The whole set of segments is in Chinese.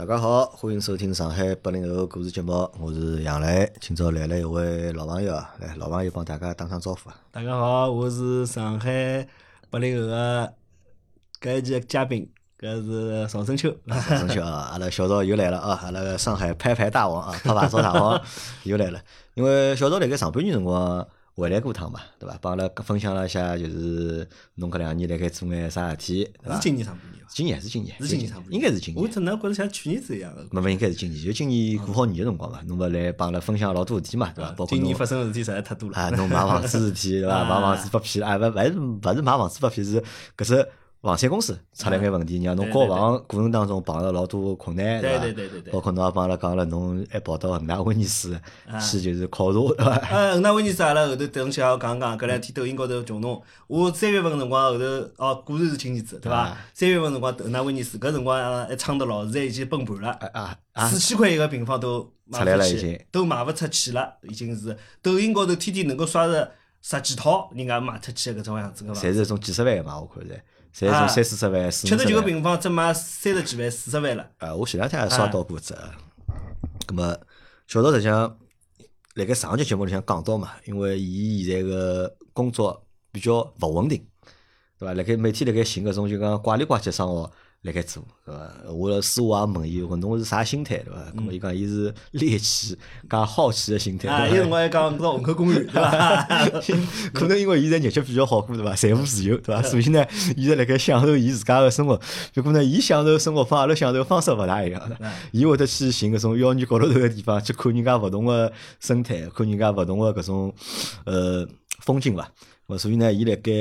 大家好，欢迎收听上海八零后故事节目，我是杨磊。今朝来了一位老朋友啊，来老朋友帮大家打声招呼啊。大家好，我是上海八零后的搿一期的嘉宾，搿是邵春秋。邵春秋啊，阿拉小赵又来了啊，阿拉个上海拍牌大王啊，拍牌烧大王 又来了。因为小赵辣盖上半年辰光回来过趟嘛，对伐？帮阿拉分享了一下，就是侬搿两年辣盖做眼啥事体，对伐？是今年上半年伐？今年是今年，是今年上半年，应该是今年。我只能觉着像去年子一样个？没没，应该是今年，就今年过好年个辰光嘛，侬勿来帮阿拉分享老多事体嘛，对伐？包括今年发生个事体实在太多了。啊，侬买房子事体对伐？买房子被骗啊，勿勿是勿是买房子被骗，是搿只。房产公司出了眼问题，让侬交房过程当中碰着老多困难，对伐？对对对对。包括侬也帮阿拉讲了，侬还跑到恒大威尼斯去就是考察，对伐？呃，恒大威尼斯阿拉后头等下讲讲，搿两天抖音高头穷侬。我三月份辰光后头哦，果然是亲儿子，对伐？三月份辰光恒大威尼斯搿辰光还撑得牢，现在已经崩盘了，啊啊！四千块一个平方都出来了，已经都卖勿出去了，已经是抖音高头天天能够刷着十几套人家卖出去搿种样子个伐？侪是种几十万个嘛，我看在。侪从三四十万、四七十九个平方只卖三十几万、四十万了。啊，我前两天也刷到过只。咁么，小赵实际上，辣盖上集节目里向讲到嘛，因为伊现在个工作比较勿稳定，对伐？辣盖每天辣盖寻搿种就讲怪里怪气生活。辣盖做，对伐？我私下也问伊，问侬是啥心态，对伐？咾么伊讲伊是猎奇加好奇的心态。啊，有辰光还讲到虹口公园，对伐？可能因为现在日脚比较好过，对伐？财务自由，对伐？所以呢，伊在辣盖享受伊自家个生活。结果呢，伊享受生活方阿拉享受方式勿大一样的。伊会得去寻搿种妖女高头头个地方，去看人家勿同个生态，看人家勿同个搿种呃风景伐？所以呢，伊辣盖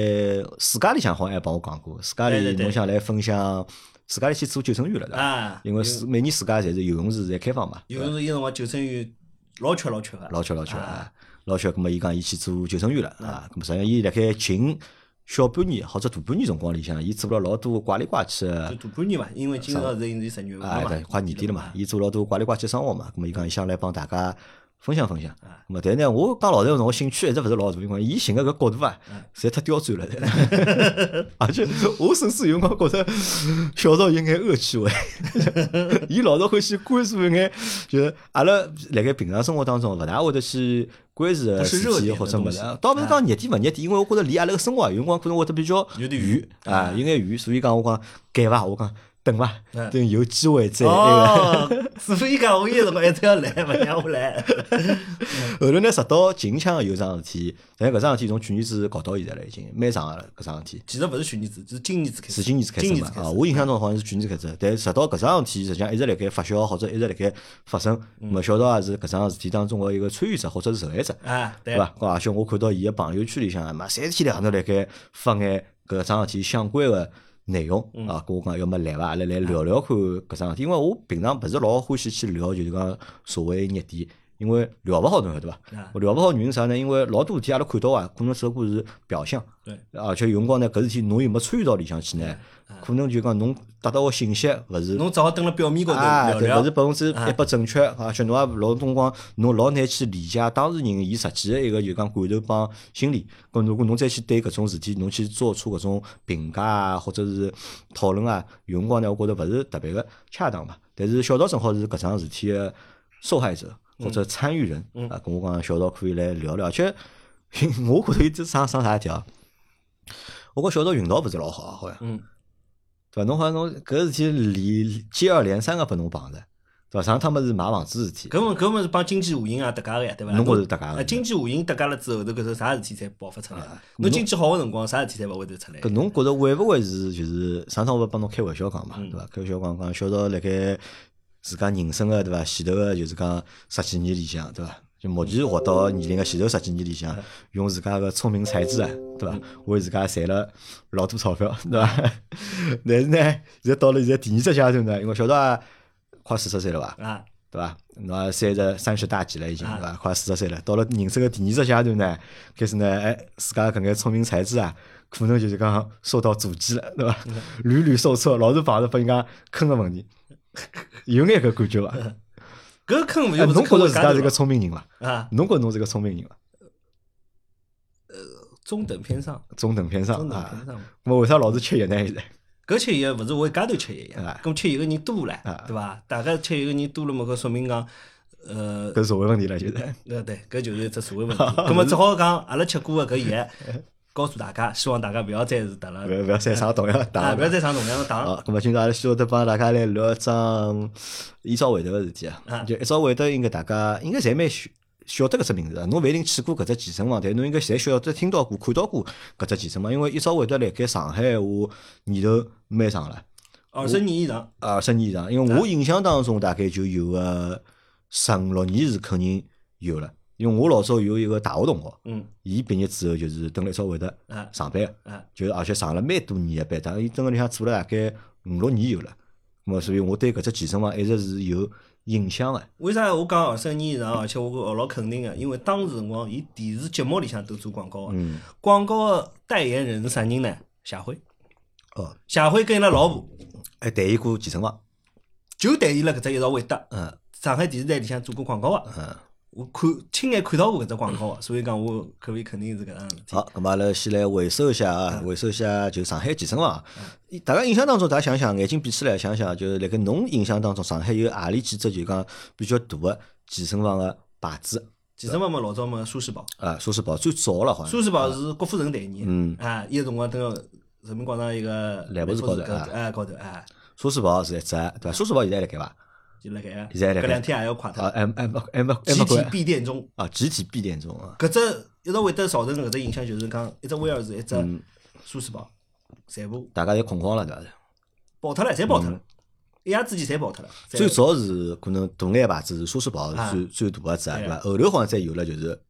暑假里向好像还帮我讲过，暑假里侬想来分享。自家里去做救生员了，对伐？因为是每年自家侪是游泳池侪开放嘛。游泳池伊辰光救生员老缺老缺个。老缺老缺啊！老缺，葛末伊讲伊去做救生员了啊！葛末实际上伊辣盖近小半年或者大半年辰光里向，伊做了老多怪里怪气个。大半年嘛，因为今朝是已经十月份嘛。对，快年底了嘛，伊做老多怪里怪气生活嘛。葛末伊讲伊想来帮大家。分享分享，咁但呢，我讲老实话，我兴趣一直勿是老大，因为伊寻个搿角度啊，实在太刁钻了。而且我甚至有辰光觉着小赵有眼恶趣味，伊老是欢喜关注一眼，就是阿拉辣盖平常生活当中勿大会得去关注个事体或者物事，倒勿是讲热点勿热点，因为我觉着离阿拉个生活有辰光可能会得比较远啊，有眼远，所以讲我讲改伐，我讲。等伐，等有机会再那个。所以讲，我有辰光一直要来，勿让我来。后头呢，直到近腔有桩事体，但搿桩事体从去年子搞到现在了，已经蛮长了。搿桩事体其实勿是去年子，是今年子开始。是今年子开始嘛？啊，我印象中好像是去年子开始，但直到搿桩事体，实际上一直辣盖发酵，或者一直辣盖发生。没晓得也是搿桩事体当中个一个参与者或者是受害者，啊，对伐？而且我看到伊个朋友圈里向，嘛三天两头辣盖发眼搿桩事体相关个。内容啊，跟我讲要么来伐，阿拉来聊聊看搿桩事体，因为我平常勿是老欢喜去聊，就是讲所谓热点，因为聊勿好侬晓得伐？聊勿好原因啥呢？因为老多事体阿拉看到啊，可能只不过是表象，对，而且有辰光呢，搿事体侬又没参与到里向去呢。可能就讲侬得到个信息勿是，侬只好蹲辣表面高头聊聊，勿是百分之一百正确，而且侬也老辰光侬老难去理解当事人伊实际个一个就讲感受帮心理。搿如果侬再去对搿种事体，侬去做出搿种评价啊，或者是讨论啊，有辰光呢，我觉着勿是特别个恰当嘛。但是小赵正好是搿桩事体个受害者或者参与人啊，跟我讲小赵可以来聊聊。而且 我觉着伊只上上啥条？我觉小赵运道勿是老好啊，好像。嗯对伐？侬好像侬搿事体连接二连三个拨侬碰着，对伐？上趟么是买房子事体，搿么搿么是帮经济下行啊，搭界个呀，对伐？侬觉着搭界个？经济下行搭界了之后，头搿种啥事体才爆发出来？侬经济好个辰光，啥事体侪勿会得出来？搿侬觉着会勿会是就是上趟我帮侬开玩笑讲嘛，对伐？开玩笑讲讲，小赵辣盖自家人生个对伐？前头个就是讲十几年里向，对伐？就目前活到年龄个前头十几年里向，用自家个聪明才智啊，对伐？为自家赚了老多钞票，对伐？但是呢，现在到了现在第二只阶段呢，因为晓得快四十岁了伐？啊，对伐？侬三十三十大几了已经，对伐？快四十岁了，到了人生个第二只阶段呢，开始呢，哎，自家搿眼聪明才智啊，可能就是讲受到阻击了，对伐？屡屡受挫，老是碰着被人家坑个问题，有眼搿感觉伐？搿坑勿就侬觉着自家是个聪明人伐？啊，侬觉着侬是个聪明人伐？呃，中等偏上。中等偏上啊。我为啥老是吃药呢？现在？搿吃一个勿是我一家头吃一个啊，咁吃一个人多唻啊，对伐？大家吃一个人多了嘛，搿说明讲，呃，搿是社会问题了，对，搿就是一只社会问题。咁么只好讲，阿拉吃过个搿药，告诉大家，希望大家勿要再是得了，勿要勿要再上同样的啊，当勿要再上同样的当。好，咁么今朝阿拉希望得帮大家来聊一桩一朝会得个事体啊啊。就一朝会得，应该大家应该侪蛮晓晓得搿只名字啊。侬勿一定去过搿只健身房，但侬应该侪晓得听到过、看到过搿只健身房。因为一朝会得辣盖上海闲话年头蛮长了，二十年以上，二十年以上。因为我印象当中大概就有个十五六年是肯定有了。因为我老早有一个大学同学，嗯，伊毕业之后就是蹲辣一朝会得啊上班个。啊，就是而且上了蛮多年个班，但伊蹲个里向做了大概五六年有了。咁么，所以我对搿只健身房一直是有印象个。为啥我讲二十年以上，而且我觉老肯定个？因为当时辰光，伊电视节目里向都做广告个，嗯，广告个代言人是啥人呢？夏辉，哦，夏辉跟伊拉老婆还代言过健身房。就代言了搿只一朝会得，嗯上海电视台里向做过广告个。嗯。我看亲眼看到过搿只广告个，所以讲我口味肯定是搿样事体。好，咁么阿拉先来回首一下啊，回首一下就上海健身房。大家印象当中，大家想想，眼睛闭起来想想，就是辣盖侬印象当中，上海有何里几只就讲比较大个健身房个牌子健身房嘛，老早嘛，舒适宝，啊？舒适宝最早了，好像。舒适宝是郭富城代言嗯的，啊，伊个辰光蹲个人民广场一个兰博士高头啊哎高头哎，舒适宝是一只，对伐？舒适宝现在还辣盖伐？就辣盖，现在两天也要垮脱啊，，还还没还没集体闭店中。啊，集体闭店中啊。搿只一直会得造成搿只影响，就是讲一只威尔士，一只嗯舒适宝，全部大家侪恐慌了，对伐？爆脱了，侪爆脱了，一夜之间侪爆脱了。最早是可能大眼牌子是舒适宝最最大个只，对对伐？后头好像再有了就是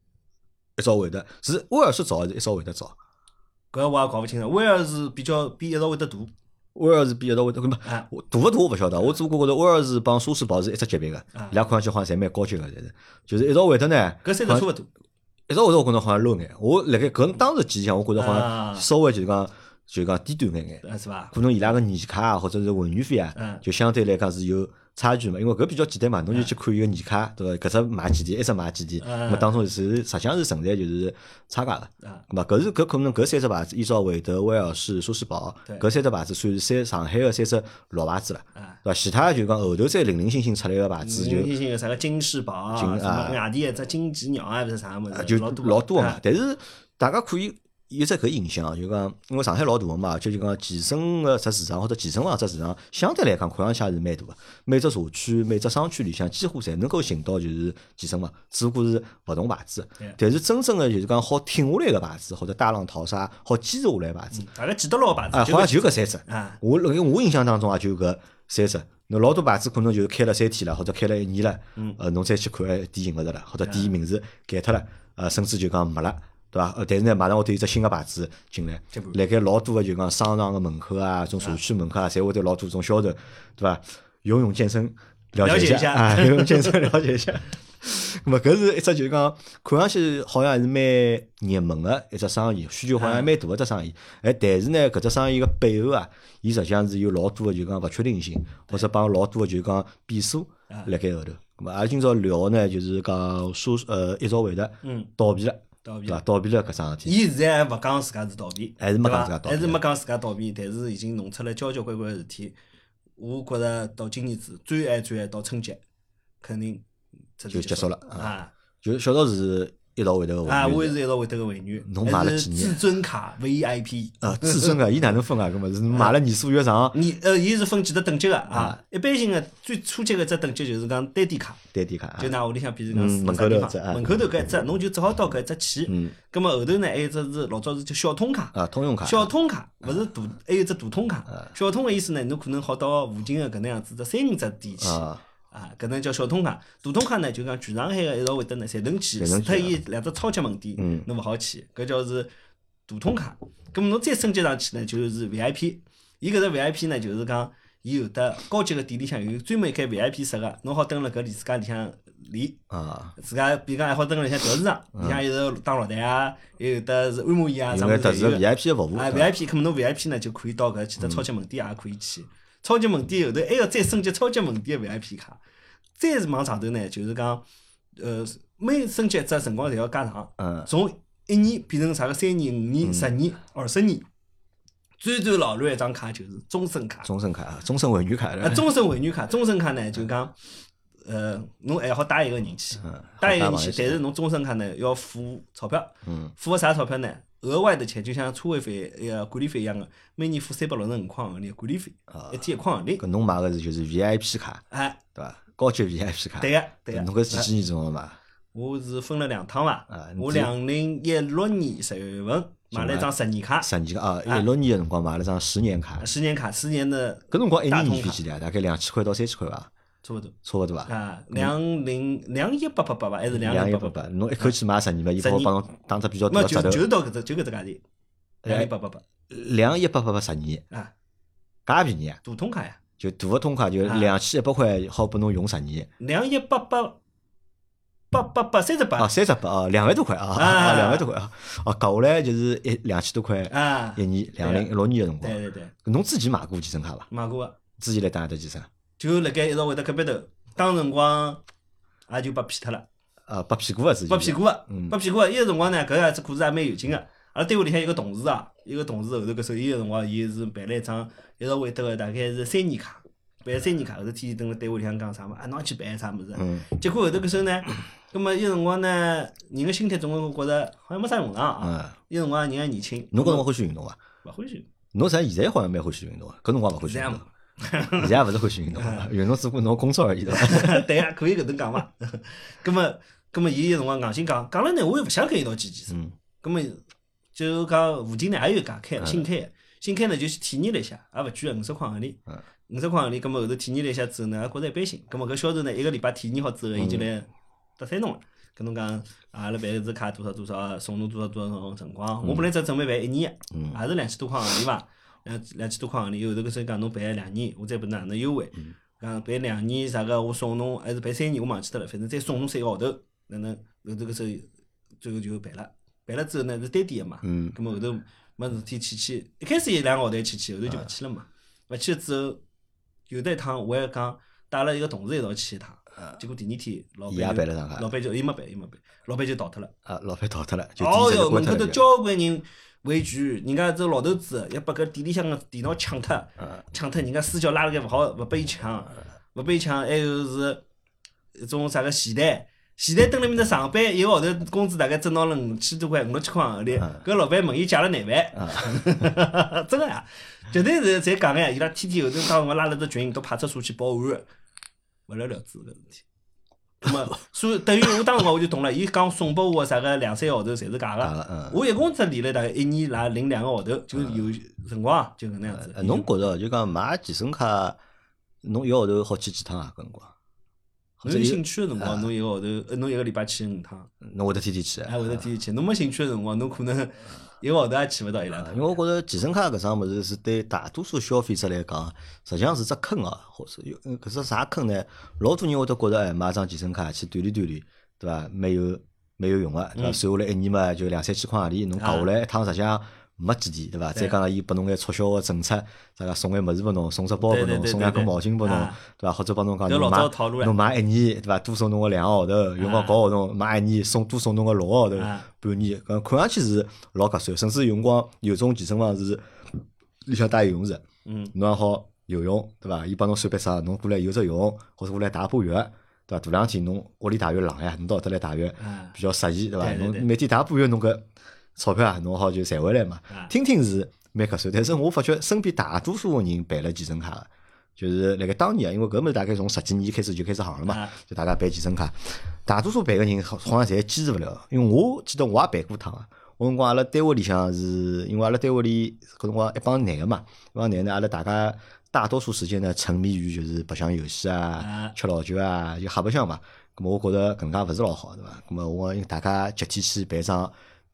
一朝会得，是威尔士早还是一朝会得早？搿我也搞勿清楚，威尔士比较比一早会得大，威尔士比一道会得，搿大勿大我勿晓得，我只不过觉着威尔士帮舒适堡是一只级别个，啊伊拉看上去好像侪蛮高级个，侪是。就是一道会得呢，搿三只差勿多。一道会得我觉着好像 low 眼，我辣盖搿当时记忆里向，我觉着好啊像稍微就是讲就是讲低端眼眼。啊，是伐？可能伊拉个年卡啊，或者是会员费啊嗯，就相对来讲是有差距嘛。因为搿比较简单嘛，侬就去看一个年卡，对伐？搿只买几钿，一只买几钿，嗯那么当中是实际上是存在就是差价个。啊，咁么搿是搿可能搿三只牌子，依照韦德、威尔士、舒适宝，搿三只牌子算是三上海个三只老牌子了，啊。对伐？其他就讲后头再零零星星出来个牌子就新兴有啥个金翅宝啊，外地一只金鸡鸟啊，勿是啥物事，啊就老多老多个嘛啊。但是大家可以有只搿印象，就讲因为上海老大个嘛，而且就讲健身个只市场或者健身房只市场，相对来讲看上去也是蛮大个。每只社区、每只商区里向几乎侪能够寻到就是健身房，只不过是勿同牌子。但是真正个就是讲好挺下来个牌子，或者大浪淘沙好坚持下来个牌子，大家记得牢牌子，啊，好像就搿三只。啊，我我印象当中也就搿三只。侬老多牌子可能就是开了三天了，或者开了一年了，嗯呃，侬再去看，哎，店寻勿着了，或者店名字改脱了，呃，甚至就讲没了，对伐？呃，但是呢，马上会得有只新个牌子进来辣盖老多个就讲商场个门口啊，种社区门口啊，侪会得老多种销售，对伐？游泳健身了解一下啊，游泳健身了解一下。咁么搿是一只就是讲看上去好像还是蛮热门个一只生意，需求好像还蛮大个一只生意。哎，但是呢，搿只生意个背后啊，伊实际上是有老多个就讲勿确定性，或者帮老多个就讲变数辣盖后头。咁么阿拉今朝聊个呢，就是讲说呃一朝会得嗯，倒闭了，对伐？。倒闭了搿桩事体。伊现在还勿讲自家是倒闭，还是没讲自家倒闭还是没讲自家倒闭，但是已经弄出了交交关关个事体。我觉着到今年子最晚最晚到春节，肯定就结束了啊啊就小道是一道会得个啊！我也是一道会得个会员，侬买了几年至尊卡 VIP。啊，至尊个，伊哪能分啊？搿么是买了年数越长，你呃，伊是分几只等级个啊啊？一般性个最初级个只等级就是讲单点卡，单点卡啊。就拿屋里向，比如讲嗯门口头只门口头搿一只，侬就只好到搿一只去。嗯葛末后头呢，还有只是老早是叫小通卡，啊，通用卡。小通卡勿是大，还有只大通卡。小通个意思呢，侬可能好到附近个搿能样子只三五只店去。啊，啊，搿能叫小通卡。大通卡呢，就讲全上海个一道会得呢，侪能去，除脱伊两只超级门店嗯，侬勿好去，搿叫是大通卡。葛末侬再升级上去呢，就是 VIP。伊搿只 VIP 呢，就是讲伊有得高级个店里向有专门一间 VIP 室个，侬好蹲辣搿里自家里向练。啊，自家比如讲还好蹲辣里向调市场，里向有得打落台啊，还有得是按摩椅啊，啥物事侪有的。VIP 的服务。啊，VIP，咁么侬 VIP 呢就可以到搿几只超级门店也可以去。超级门店后头还要再升级超级门店的 VIP 卡，再是往上头呢，就是讲，呃，每升级一只辰光侪要加长，嗯从一年变成啥个三年、五年、十年、二十年，最最老卵一张卡就是终身卡。终身卡啊，终身会员卡啊，的，终身会员卡，终身卡呢就讲，呃，侬还好带一个人去，嗯带一个人去，但是侬终身卡呢要付钞票，嗯，付个啥钞票呢？额外的钱，就像车位费、一个管理费一样的，每年付三百六十五块行钿管理费，一天一块行钿。搿侬买个是就是 VIP 卡，哎，对伐？高级 VIP 卡，对个，对个。侬搿是几几年辰光买？我是分了两趟伐我这两零一六年十月份买了一张十年卡，十年卡，啊一六年个辰光买了张十年卡，十年卡，十年的搿辰光一年年费几钿啊？大概两千块到三千块伐？差不多差勿多伐？啊，两零两一八八八吧，还是两零八八八？侬一口气买十年嘛，伊帮我帮侬打只比较没就大个折头，就到搿只就搿只价钿，两一八八八。两一八八八十年，啊，介便宜啊！大通卡呀，就大个通卡就啊。两千一百块，好拨侬用十年。两一八八八八八三十啊，八三十八啊，两万多块啊，啊。啊，两万多块啊，哦，搞下来就是一两千多块啊，一年，两零一六年个辰光。对。对对，侬之前买过健身卡伐？买过个，之前来打得健身？就辣盖一直会得隔壁头，当辰光也就被骗脱了，啊，拔屁股啊，之前。被骗过个，嗯被骗过个。伊个辰光呢，搿样子故事也蛮有劲个。阿拉单位里向有个同事啊，一个同事后头搿手伊个辰光，伊是办了一张一直会得个大概是三年卡，办三年卡，后头天天蹲辣单位里向讲啥嘛，啊，侬也去办啥物事？嗯，结果后头搿时候呢，葛末伊个辰光呢，人个心态总归觉着好像没啥用场啊。嗯，伊个辰光人还年轻，侬搿辰光欢喜运动伐？勿欢喜。侬实际现在好像蛮欢喜运动个，搿辰光勿欢喜运动，现在也勿是欢喜运动 运动只不过侬工作而已对伐？对呀，可以搿能讲嘛。葛末，葛末伊有辰光硬性讲，讲了呢，我又勿想跟伊一道去健身。嗯葛末就讲附近呢也有一家开的新开的，新开呢就去体验了一下，也勿贵个五十块行钿嗯。五十块行钿，葛末后头体验了一下之后呢，也觉着一般性。葛末搿销售呢，一个礼拜体验好之后，伊就来搭讪侬了。跟侬讲，啊阿拉办搿只卡多少多少，送侬多少多少辰光。我本来只准备办一年也是两千多块行钿伐？两两千多块行钿，后头搿时候讲侬办两年，我再拨哪能优惠？嗯讲办两年啥个，我送侬还是办三年，我忘记脱了，反正再送侬三个号头，哪能后头搿时候最后就办了。办了之后呢是单点个嘛，嗯咁么后头没事体去去，一开始一两个号头去去，后头就勿去了嘛。勿去了之后，有的一趟我还讲带了一个同事一道去一趟，结果第二天老板就办了张卡老板就伊没办，伊没办，老板就逃脱了。啊，老板逃脱了，就哦哟，口头脱了就。交关人围聚，人家这老头子要把搿店里向个电脑抢脱，嗯抢脱人家私交拉了盖勿好，勿拨伊抢，勿拨伊抢，还有是一种啥个前台。前台蹲辣面搭上班，一个号头工资大概挣到了五千多块，五六千块行钿。搿老板问伊借了廿万，真个呀，绝对是侪讲个呀。伊拉天天后头当我拉了只群，到派出所去报案个，勿了了之搿事体。那么，所以等于我当辰光我就懂了，伊讲送拨我啥个两三个号头侪是假个。我一共只练了大概一年啦零两个号头，就有辰光啊就搿能样子。呃侬觉着就讲买健身卡，侬一个号头好去几趟啊？搿辰光，侬有兴趣个辰光，侬一个号头，呃，侬一个礼拜去五趟，侬会得天天去？还会得天天去。侬没兴趣个辰光，侬可能一个号头也去勿到伊拉趟。因为我觉着健身卡搿桩物事是对大多数消费者来讲，实际上是只坑哦，或者有嗯搿只啥坑呢？老多人会得觉着，哎，买张健身卡去锻炼锻炼，对伐？蛮有蛮有用个，对伐？嗯算下来一年嘛，就两三千块行钿，侬搞下来一趟实际上没几天，对伐？再加上伊拨侬眼促销个政策，啥个送眼物事拨侬，送只包拨侬，送两根毛巾拨侬啊，对伐？或者帮侬讲侬买侬买一年，对伐？多送侬个两个号头，用光啊搞号头买一年送多送侬个六个号头。啊半年，搿看上去是老合算，甚至有辰光有种健身房是里向带游泳池，嗯，侬也好游泳，对伐？伊帮侬算笔啥，侬过来游只泳，或者过来打把浴，对伐？大两天侬屋里打浴冷呀，侬到搿搭来打浴啊比较适宜，对伐？对对对侬每天打把浴，侬搿钞票啊，侬好就赚回来嘛啊。听听是蛮合算，但是我发觉身边大多数个人办了健身卡，就是辣盖当年啊，因为搿物事大概从十几年开始就开始行了嘛啊，就大家办健身卡，大多数办个人好好像侪坚持勿了，因为我记得我也办过趟啊。我辰光阿拉单位里向是，因为阿拉单位里搿辰光一帮男个嘛，一帮男的阿拉大家大多数时间呢沉迷于就是白相游戏啊啊、吃老酒啊，就瞎白相嘛。咁么我觉着搿能介勿是老好，对伐？咁么我讲大家集体去办张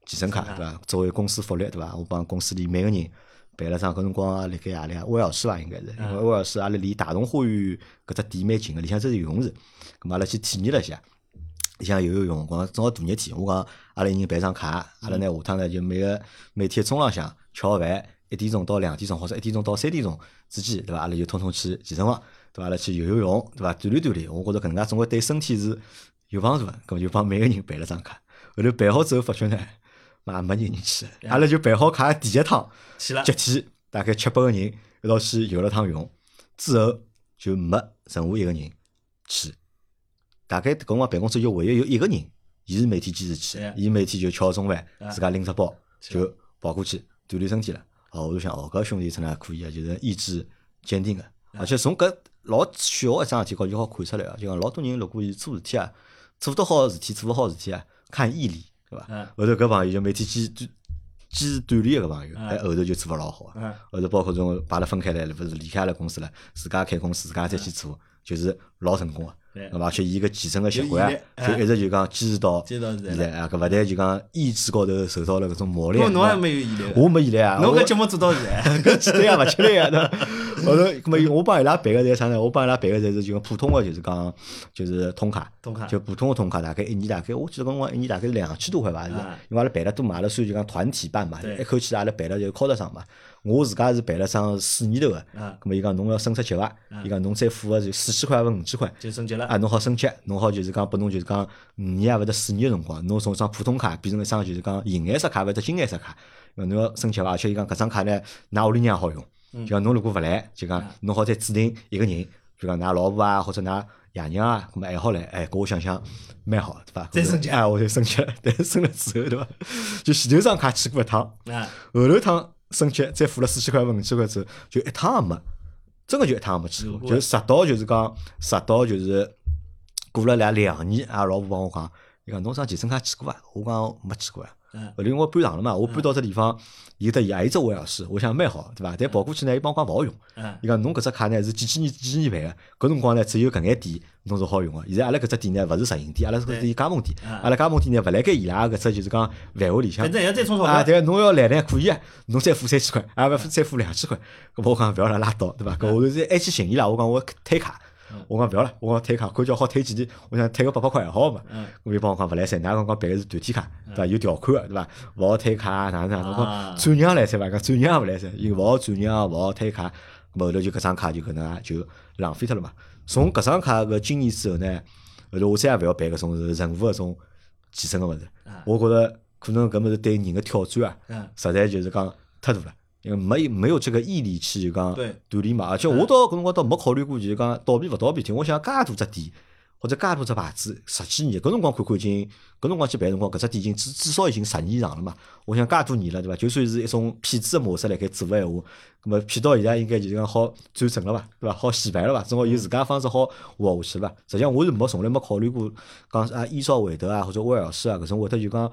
健身卡，对伐？作为公司福利，对伐？我帮公司里每个人办了张，搿辰光辣盖何里啊？威尔士伐，应该是，因为威尔士阿拉离大同花园搿只店蛮近个，里向只是游泳池，咁么阿拉去体验了一下。里向游游泳，光正好大热天，我讲阿拉一人办张卡，阿拉呢下趟呢就每个每天中浪向吃好饭，一点钟到两点钟或者一点钟到三点钟之间，对伐？阿拉就统统去健身房，对伐？阿拉去游游泳，对伐？锻炼锻炼，我觉着搿能介总归对身体是有帮助个，搿么就帮每个人办了张卡。后头办好之后发觉呢，妈没人人去，阿拉就办好卡第一趟去了。集体大概七八个人一道去游了趟泳，之后就没任何一个人去。大概搿辰光办公室就唯一有一个人，伊是每天坚持去对，伊每天就吃好中饭，啊自家拎只包就跑过去锻炼身体了。哦，我就想，哦，搿兄弟真的还可以啊，就是意志坚定个，而且从搿老小个一桩事体高头就好看出来啊，就讲老多人如果伊做事体啊，做得好个事体，做勿好个事体啊，看毅力，对伐？嗯后头搿朋友就每天坚坚坚持锻炼个搿朋友，嗯哎，后头就做勿老好啊。嗯后头包括种把它分开来了，勿是离开了公司了，自家开公司，自家再去做，就是老成功个。对？而且伊个健身个习惯就一直就讲坚持到现在啊，搿勿但就讲意志高头受到了搿种磨练。侬侬还没有毅力，我没毅力啊，侬搿节目做到现在，搿简单呀，勿吃力啊，对伐？后头，葛末我帮伊拉办个侪啥呢？我帮伊拉办个侪是就讲普通个，就是讲就是通卡，通卡就普通个通卡，大概一年大概我记得搿辰光一年大概是两千多块吧？是啊因为阿拉办了多买了，所以就讲团体办嘛，一口气阿拉办了就敲得上嘛。我自家是办了张四年头个，啊葛末伊讲侬要升只级伐？伊讲侬再付个就四千块分五千块。就升级了啊，。侬好升级，侬好就是讲拨侬就是讲五年啊或者四年个辰光，侬从一张普通卡变成一张就是讲银颜色卡或者金颜色卡，呃侬要升级伐？而且伊讲搿张卡呢，㑚屋里人也好用，就讲侬如果勿来，就讲侬好再指定一个人，就讲㑚老婆啊或者㑚爷娘啊，搿么还好来，哎，搿我想想蛮好，对伐？再升级啊，我就升级了，但是 升了之后，对伐？就前头张卡去过一趟，啊，后头趟升级再付了四千块分五千块之后，就一趟也没，真个就一趟也没去过，有就直到就是讲，直到就是过了两两年，阿拉老婆帮我讲，伊讲侬张健身卡去过伐？我讲没去过呀。嗯后头我搬场了嘛，我搬到这地方，有得也有只威尔士，我想蛮好，对伐？但跑过去呢，伊帮我讲勿好用。嗯伊讲侬搿只卡呢是几几年几几年办个，搿辰光呢只有搿眼店侬是好用个。现在阿拉搿只店呢勿是直营店，阿拉是搿是加盟店，啊阿拉加盟店呢勿辣盖伊拉搿只就是讲范围里向反。正也要再充钞啊，对，侬要来呢可以啊，侬再付三千块，啊，勿再付两千块，搿我讲勿要了，拉倒，对伐？搿我是还去寻伊拉，我讲我退卡，我讲勿要了，我讲退卡，看叫好退几钿，我想退个八百块还好嘛。嗯我伊帮我讲勿来三，㑚刚刚办个是团体卡，对伐？有条款个，对伐？勿好退卡，哪能哪能？我啊讲转让来三伐？讲转让也勿来三，伊勿好转让，勿好退卡，咾后头就搿张卡就搿能介就浪费脱了嘛。从搿张卡个经验之后呢，后头我再也勿要办搿种是任何搿种健身个物事啊。我觉着可能搿物事对人个挑战啊，嗯实在就是讲太大了。因为没没有这个毅力去就讲对锻炼嘛，而且我到搿辰光倒没考虑过，就是讲倒闭勿倒闭体。我想介大只店或者介大只牌子，十几年，搿辰光看看已经，搿辰光去办辰光，搿只店已经至至少已经十年以上了嘛。我想介多年了，对伐？就算是一种骗子个模式辣盖做个闲话，葛末骗到现在应该就是讲好转正了伐？对伐？好洗牌了伐？总归有自家方式好活下去了伐？实际上我是没从来没考虑过讲啊，依照韦德啊或者威尔士啊搿种会得就讲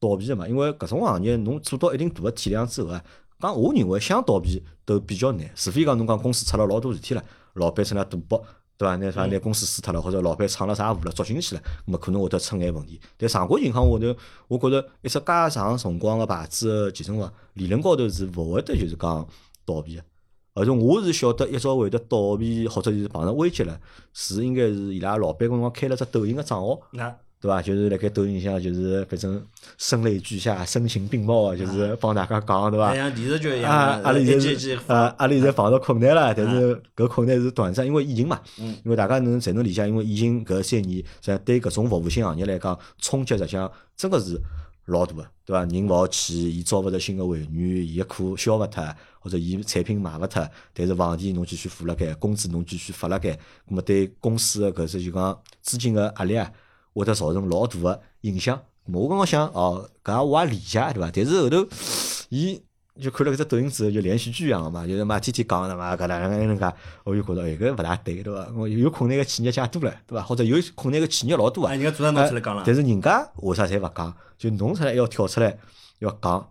倒闭个嘛，因为搿种行业侬做到一定大个体量之后啊。讲我认为想倒闭都比较难，除非讲侬讲公司出了老多事体了，老板出了赌博，对伐？拿啥拿公司输脱了，或者老板闯了啥祸了，捉进去了，那么可能会得出眼问题。但常规情况下头，我觉着一只介长辰光个牌子个健身房，理论高头是勿会得就是讲倒闭个。而且我是晓得，一朝会得倒闭或者是碰上危机了，是应该是伊拉老板搿辰光开了只抖音个账号，那对伐？就是辣盖抖音上，就是反正声泪俱下、声情并茂啊，就是帮大家讲，对伐？像电视剧一啊，样，阿拉一现在啊，阿拉现在碰到困难了，但是搿困难是短暂，因为疫情嘛。嗯因为大家能侪能理解，因为疫情搿三年，实际上对搿种服务性行业来讲，冲击实际上真个是老大个，对伐？人勿好去，伊招勿着新个会员，伊个课销勿脱，或者伊产品卖勿脱，但是房钿侬继续付辣盖，工资侬继续发辣盖，葛末对公司个搿只就讲资金个压力啊，会得造成老大个影响。我刚刚想哦，搿我也理解，对伐？但是后头伊就看了搿只抖音之后，就连续剧一样个嘛，就是嘛天天讲的嘛，搿能介能介，我就觉着哎搿勿大对，对伐？我有困难个企业介多了，对伐？或者有困难个企业老多啊哎，。人家做啥拿出来讲了，但是人家为啥侪勿讲？就侬出来要跳出来要讲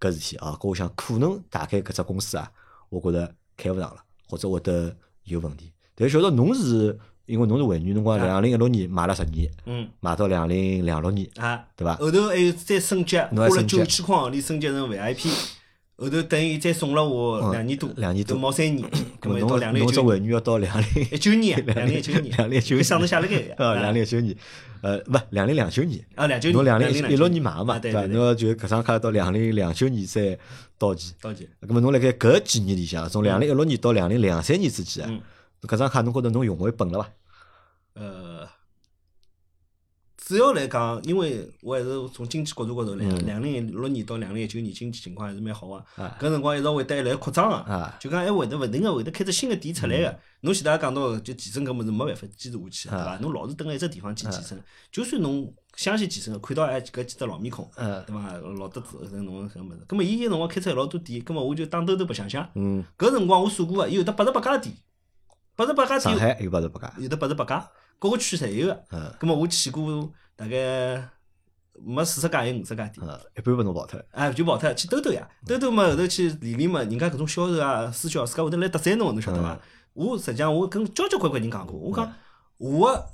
搿事体啊！搿我想可能大概搿只公司啊，我觉着开勿上了，或者会得有问题。但晓得侬是因为侬是会员，侬讲两零一六年买了十年，嗯。买到两零两六年，啊，对伐？后头还有再升级，花了九千块行钿升级成 VIP，后头等于再送了我嗯两年多，两年多都毛三年，咁么咁么到两零侬侬只一九年，会员要到 两零一九年，两零一九年，两零一九年。想得下来个啊，两零一九年，呃，勿两零两九年。啊，两九侬年，两零一六年买嘛，对伐？对侬就搿张卡到两零两九年再到期。到期，咁么侬辣盖搿几年里向，从两零一六年到两零两三年之间搿张卡侬觉着侬用回本了伐？呃，主要来讲，因为我还是从经济角度高头来，嗯两零一六年到两零一九年经济情况还是蛮好个。啊搿辰光一直会得还来扩张个，啊就讲还会得勿停个会得开只新个店出来嗯个。侬前头也讲到，就健身搿物事没办法坚持下去，对啊伐？侬老是蹲辣一只地方去健身，就算侬相信健身，看到哎搿几只老面孔，嗯对伐？老得子搿侬搿物事。葛末伊有辰光开出来老多店，葛末我就打兜兜白相相。嗯，搿辰光我数过个，伊有得八十八家店，八十八家上店海有八十八家，有得八十八家，各个区侪有个。嗯。葛末我去过大概没四十家，有五十家店。嗯，一般拨侬跑脱。了，哎，就跑脱去兜兜呀，兜兜嘛，后头去理理嘛，人家搿种销售啊、私销，自家会得来搭讪侬，侬晓得伐？我实际上我跟交交关关人讲过，我讲我个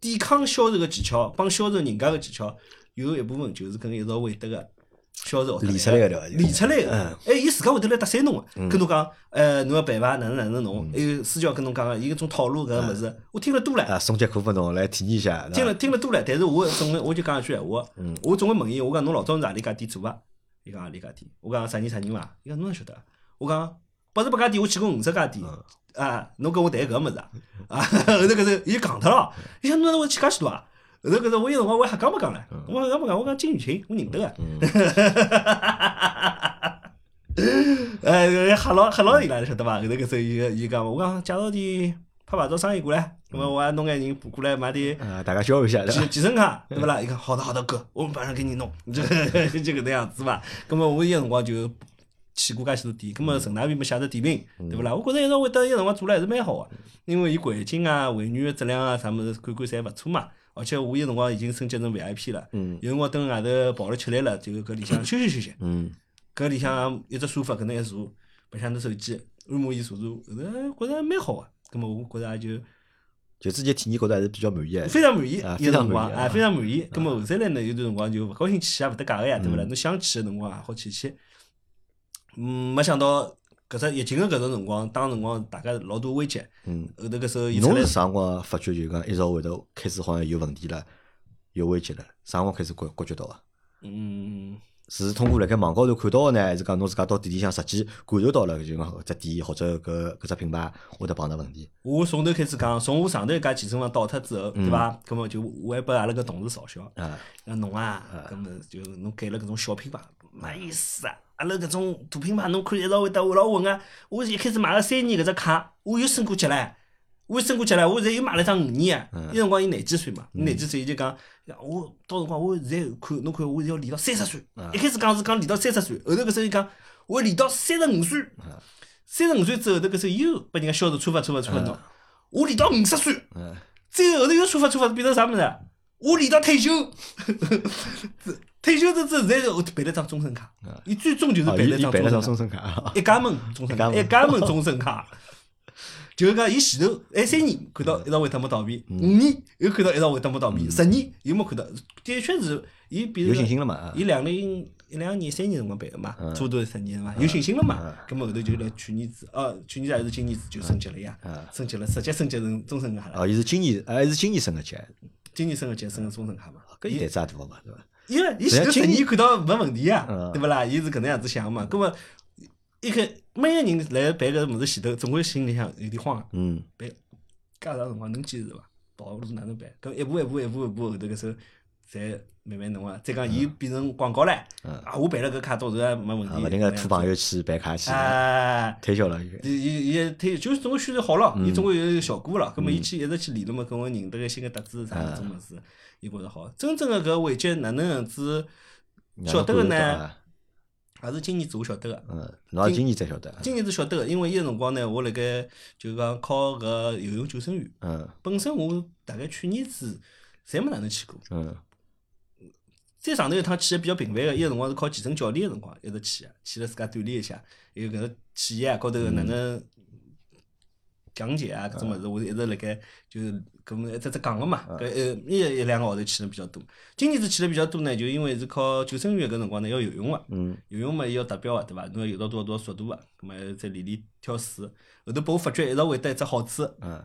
抵抗销售个技巧，帮销售人家个技巧，有一部分就是跟一道会得个销售学得练出来个对伐练出来个嗯。哎，伊自家会得来搭讪侬个，跟侬讲，呃，侬要办伐？哪能哪能弄？还有私教跟侬讲个，伊搿种套路搿个物事，我听了多了。啊，送节课拨侬来体验一下，听了听了多了，但是我总归我就讲一句闲话，嗯我总归问伊，我讲侬老早是何里家店做啊？伊讲何里家店？我讲啥人啥人伐？伊讲侬哪晓得啊？我讲八十八家店，我去过五十家店嗯啊！侬跟我谈搿物事啊？啊，后头搿是伊讲脱了，伊讲侬哪能会去介许多啊？后头搿是我有辰光我还瞎讲没讲唻，嗯我讲没讲，我讲金宇清，我认得个。哎，吓牢吓牢伊拉晓得伐？后头搿时候伊个伊讲，我讲介绍点拍牌照生意过来，咁么我也弄眼人过来买点。啊，大家交流一下，对伐健？健身卡，对不啦？伊讲好的好的哥，我们马上给你弄，就就搿能样子伐。咁么我有辰光就去过介许多店，咁么陈大边没写只点评，对勿啦？我觉着一直会得有辰光做了还是蛮好个，因为伊环境啊、会员个质量啊啥物事，看看侪勿错嘛。而且我有辰光已经升级成 VIP 了，嗯有辰光蹲外头跑了吃力了，就搿里向休息休息。嗯，搿里向一只沙发搿能一坐，白相着手机，按摩椅坐坐，后头觉着蛮好个。咁么我觉着也就。就自己体验觉得还是比较满意的，非常满意，啊有辰光啊啊，非常满意。咁么后头来呢，有段辰光就勿高兴去也勿搭界个呀，对勿啦？嗯侬想去个辰光也好去去。嗯，没想到搿只疫情个搿种辰光，当辰光大家老多危机，嗯。后头搿时候伊侬是，啥辰光发觉就讲一直会得开始好像有问题了，有危机了？啥辰光开始觉感觉到啊？嗯，是通过辣盖网高头看到个呢，还是讲侬自家到店里向实际感受到了，就讲搿只店或者搿搿只品牌会得碰到问题？我从头开始讲，从我上头一家健身房倒脱之后，对伐？咁么就我还拨阿拉个同事嘲笑，啊，那侬啊，咁么就侬改了搿种小品牌，没意思啊！阿拉搿种大品牌，侬看一直会得会老混啊！我一开始买了三年搿只卡，我又升过级唻，我又升过级唻，我现在又买了一张五年啊！嗯伊辰光伊廿几岁嘛，伊廿几岁伊就讲，我到辰光我现在看侬看我要练到三十岁，嗯一开始讲是讲练到三十岁，后头搿时候伊讲我要练到三十五岁，嗯三十五岁之后，头搿时候又拨人家销售触发触发触发侬，我练到五十岁。嗯，最后后头又出发出发变成啥物事啊？我练到退休，退休之后，现在是办了张终身卡，伊最终就是哦，办了张终张终身卡，一家门终身卡，一一家门终身卡。就是讲，伊前头哎三年看到一直会得没倒闭，五年又看到一直会得没倒闭，十年又没看到，的确是伊比如有说信心了嘛？啊。伊两零一两年、三年辰光办个嘛，嗯。差不多十年了嘛，有信心了嘛。咁么后头就来去年子，哦，去年子还是今年子就升级了呀。嗯，升级了，直接升级成终身卡了。哦，伊是今年，还是今年升个级，今年升个级，升个中层卡嘛。搿伊胆子也大嘛，对伐？因为伊前头十年看到没问题呀嗯，对勿啦？伊是搿能样子想嘛。葛末一开每个人来办搿物事前头，总归心里向有点慌啊。嗯，办介长辰光能坚持伐？跑路哪能办？搿一步一步一步一步后头搿时候，侪慢慢弄啊。再讲伊变成广告唻，啊，我办了搿卡到头也没问啊，题。勿停个拖朋友去办卡去，啊。推销了伊，伊伊伊推就是总归宣传好了，伊嗯总归有效果了。葛末伊去一直去练了嘛，跟我认得个新个特子啥搿种物事，伊觉着好。真正个搿环节哪能样子晓得个呢？啊？也是今年子我晓得个。嗯，侬也今年才晓得啊，今年子晓得个，因为伊个辰光呢，我辣盖就讲考搿游泳救生员。嗯本身我大概去年子侪没哪能去过。嗯再上头一趟去的比较频繁个，伊个辰光是考健身教练个辰光一直去个，去了自家锻炼一下，还有搿个企业啊高头哪能讲解啊搿种物事，我一直辣盖就是搿么一直只讲个嘛，搿呃一一两个号头去的比较多。今年子去的比较多呢，就因为是考救生员搿辰光呢要游泳个。嗯游泳嘛，伊要达标个，对伐？侬要游到多少多少速度个，葛末再练练跳水。后头拨我发觉一直会得一只好处，嗯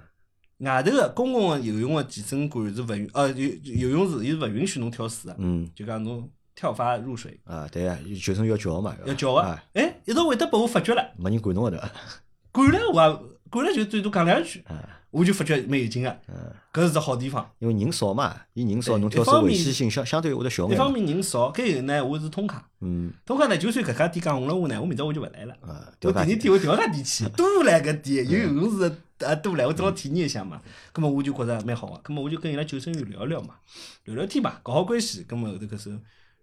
外头个公共个游泳个健身馆是勿允，呃游游泳池伊是勿允许侬跳水个，嗯就讲侬跳法入水啊，对啊，救生要叫嘛，要叫个啊，。哎，一直会得拨我发觉了，没人管侬个对伐？管了我也管了就最多讲两句，啊我就发觉蛮有劲个。嗯搿是只好地方。因为人少嘛，伊人少，侬跳水危险性相相对会得小一方。面人少，搿有呢，我是通卡，嗯，通卡呢，就算搿家店讲红了我呢，我明朝我就勿来了。啊，我第二天我调家店去，多来搿店，有有是啊多来，我正好体验一下嘛。咁么我就觉着蛮好个，咁么我就跟伊拉救生员聊聊嘛，聊聊天嘛，搞好关系。咁么后头搿时候，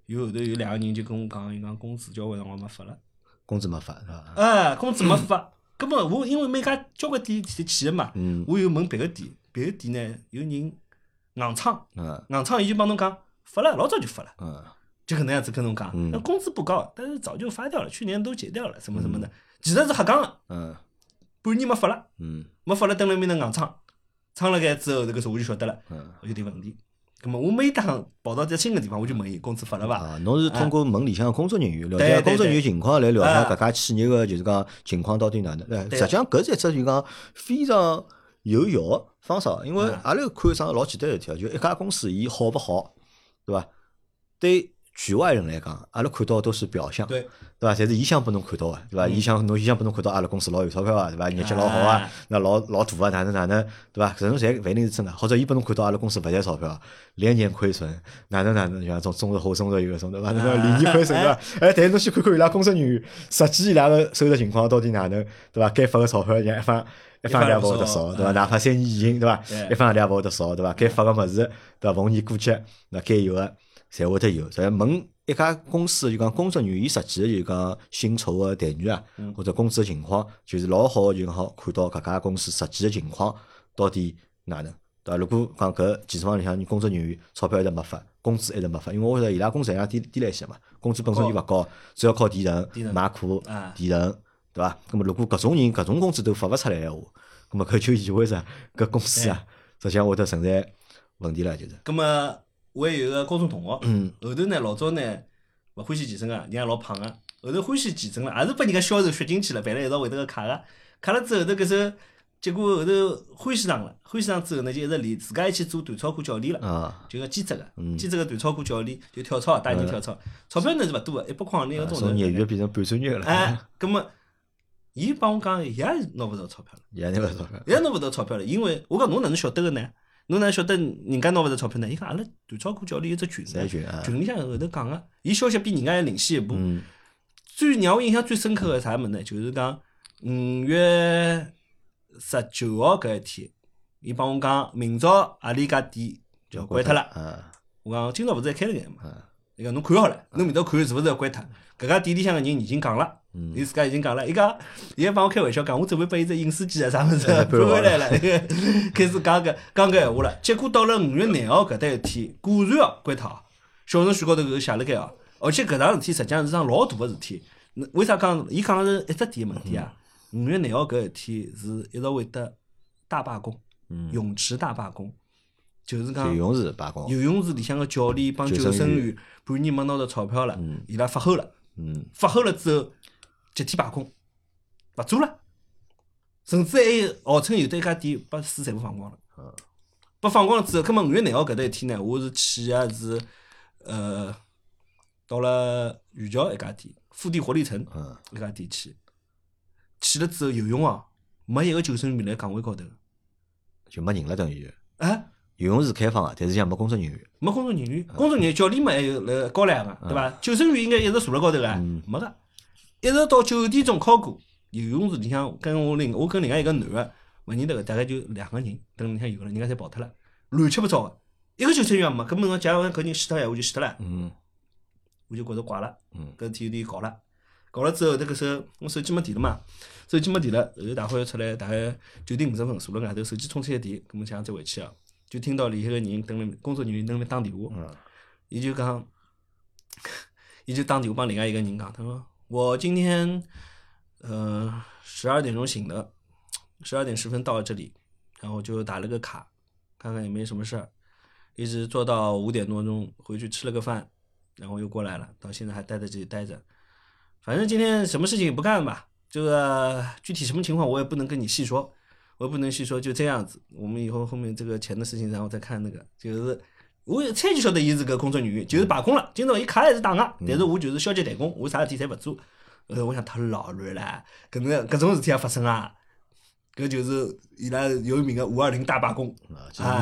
有后头有两个人就跟我讲，伊讲工资交关辰光没发了，工资没发是伐？啊，工资没发。咁么我因为每家交关店去去个嘛，嗯我又问别个店，别个店呢有人硬撑，嗯硬撑伊就帮侬讲发了，老早就发了。嗯就搿能样子跟侬讲，嗯那工资不高，但是早就发掉了，去年都结掉了，什么什么的，其实是瞎讲个，嗯半年没发了，嗯没发了，等辣埃面头硬撑，撑了盖之后，这个时候我就晓得了，嗯。有点问题。咁么我每趟跑到只新个地方，我就问伊工资发了伐？啊，侬是通过问里向工作人员了解工作人员情况，来了解啊搿家企业个就是讲情况到底哪能。对，实际上搿是一只就讲非常有效个方式，因为啊阿拉看桩老简单个事体啊，就一家公司伊好勿好，对伐？对局外人来讲，阿拉看到都是表象，对，对伐？侪是伊想拨侬看到个，对伐？嗯伊想侬伊想拨侬看到阿拉公司老有钞票啊，对伐？业绩老好啊啊，那老老大啊，哪能哪能，对伐？搿种侪勿一定是真个，或者伊拨侬看到阿拉公司勿赚钞票，连年亏损，哪能哪能，像种中日后中日有搿种对伐？那种连年亏损对伐？哎，但是侬去看看伊拉工作人员，实际伊拉个收入情况到底哪能，对伐？该发个钞票，像一分一分也勿会得少，对伐？嗯哪怕三年疫情，对伐？对一分也勿会得少，对伐？该发个物事，对伐？逢年过节，那该有个侪会得有。所以问一家公司就讲工作人员，伊实际个就讲薪酬个待遇啊，嗯或者工资个情况，就是老好个就讲好看到搿家公司实际个情况到底哪能，对伐？如果讲搿健身房里向工作人员钞票一直没发，工资一直没发，因为我晓得伊拉工资实际上低低了一些嘛，工资本身就勿高，主要靠提成提、成买课啊、提成，对伐？咁么如果搿种人搿种工资都发勿出来个闲话，咁么搿就意味着搿公司啊，实际上会得存在问题了，就是。咁么我还有个高中同学，嗯。后头呢老早呢勿欢喜健身个，人也老胖个，后头欢喜健身了，也是拨人家销售血进去了，办了一道会得个卡个，卡了之后头搿时候，结果后头欢喜上了，欢喜上之后呢就一直练，自家还去做短操课教练了。啊，就个兼职个嗯，兼职个短操课教练，就跳操，带人跳操，钞票呢是勿多个，一百块钿一个钟头。从业余变成半专业了，哎，葛么，伊帮我讲，伊也拿勿到钞票了，也拿勿到钞票。伊也拿勿到钞票了，因为我讲侬哪能晓得个呢？侬哪能晓得人家拿勿着钞票呢？伊讲阿拉短操课教练有只群群里向后头讲个，伊消息比人家还领先一步。嗯最让我印象最深刻个啥物事呢？就是讲五月十九号搿一天，伊帮我讲，明朝阿里家店就要关脱了。啊我讲今朝勿是还开了眼嘛？啊，伊讲侬看好了，侬明朝看是勿是要关脱？搿家店里向个人已经讲了，嗯伊自家已经讲了，伊讲，伊还帮我开玩笑讲，我准备拨伊只饮水机啊啥物事哎搬回来了，开始讲搿讲搿闲话了。结果到了五月廿号搿搭一天，果然哦关脱哦，小程序高头搿写了盖哦，而且搿桩事体实际上是桩老大个事体。那为啥讲？伊讲个是一只点个问题啊。五月廿号搿一天是一直会得大罢工，嗯，泳池大罢工，就是讲游泳池罢工，游泳池里向个教练帮救救生员半年没拿到钞票了嗯，伊拉发齁了，嗯。发齁了之后集体罢工，勿做了，甚至还有号称有的一家店把水全部放光了。嗯，把放光了之后，葛末五月廿号搿搭一天呢，我是去个是呃到了渝桥一家店，富地活力城嗯，一家店去，去了之后游泳哦，没一个救生员辣岗位高头，就没人了等于。哎。游泳池开放个，但是像没工作人员。没工作人员，工作人员教练嘛还有辣高两个，对伐？救生员应该一直坐辣高头个嗯，没个，一直到九点钟考过。游泳池里向跟我另我跟另外一个男个勿认得个，大概就两个人，等里向游了，人家侪跑脱了，乱七八糟个，一个救生员也没。根本上假如讲搿人死脱闲话就死脱了，嗯我就觉着怪了，嗯搿事体有点搞了。搞了之后，迭个时候我手机没电了嘛，手机没电了，后头大好要出来，大概九点五十分坐辣外头，手机充起来电，搿么想再回去啊，就听到里向个人等辣工作人员等辣打电话。嗯伊就讲，伊就打电话帮另外一个人讲，他说我今天，呃，十二点钟醒的，十二点十分到了这里，然后就打了个卡，看看也没什么事儿，一直做到五点多钟，回去吃了个饭，然后又过来了，到现在还待在这里待着，反正今天什么事情也不干吧，这个具体什么情况我也不能跟你细说。我也不能细说，就这样子。我们以后后面这个钱的事情，然后再看那个，就是我一猜就晓得伊是搿工作人员，就是罢工了。今朝伊卡还是打个，但是我就是消极怠工，我啥事体侪勿做。呃，我想太老乱了，搿能搿种事体也发生啊。搿就是伊拉有名个五二零大罢工。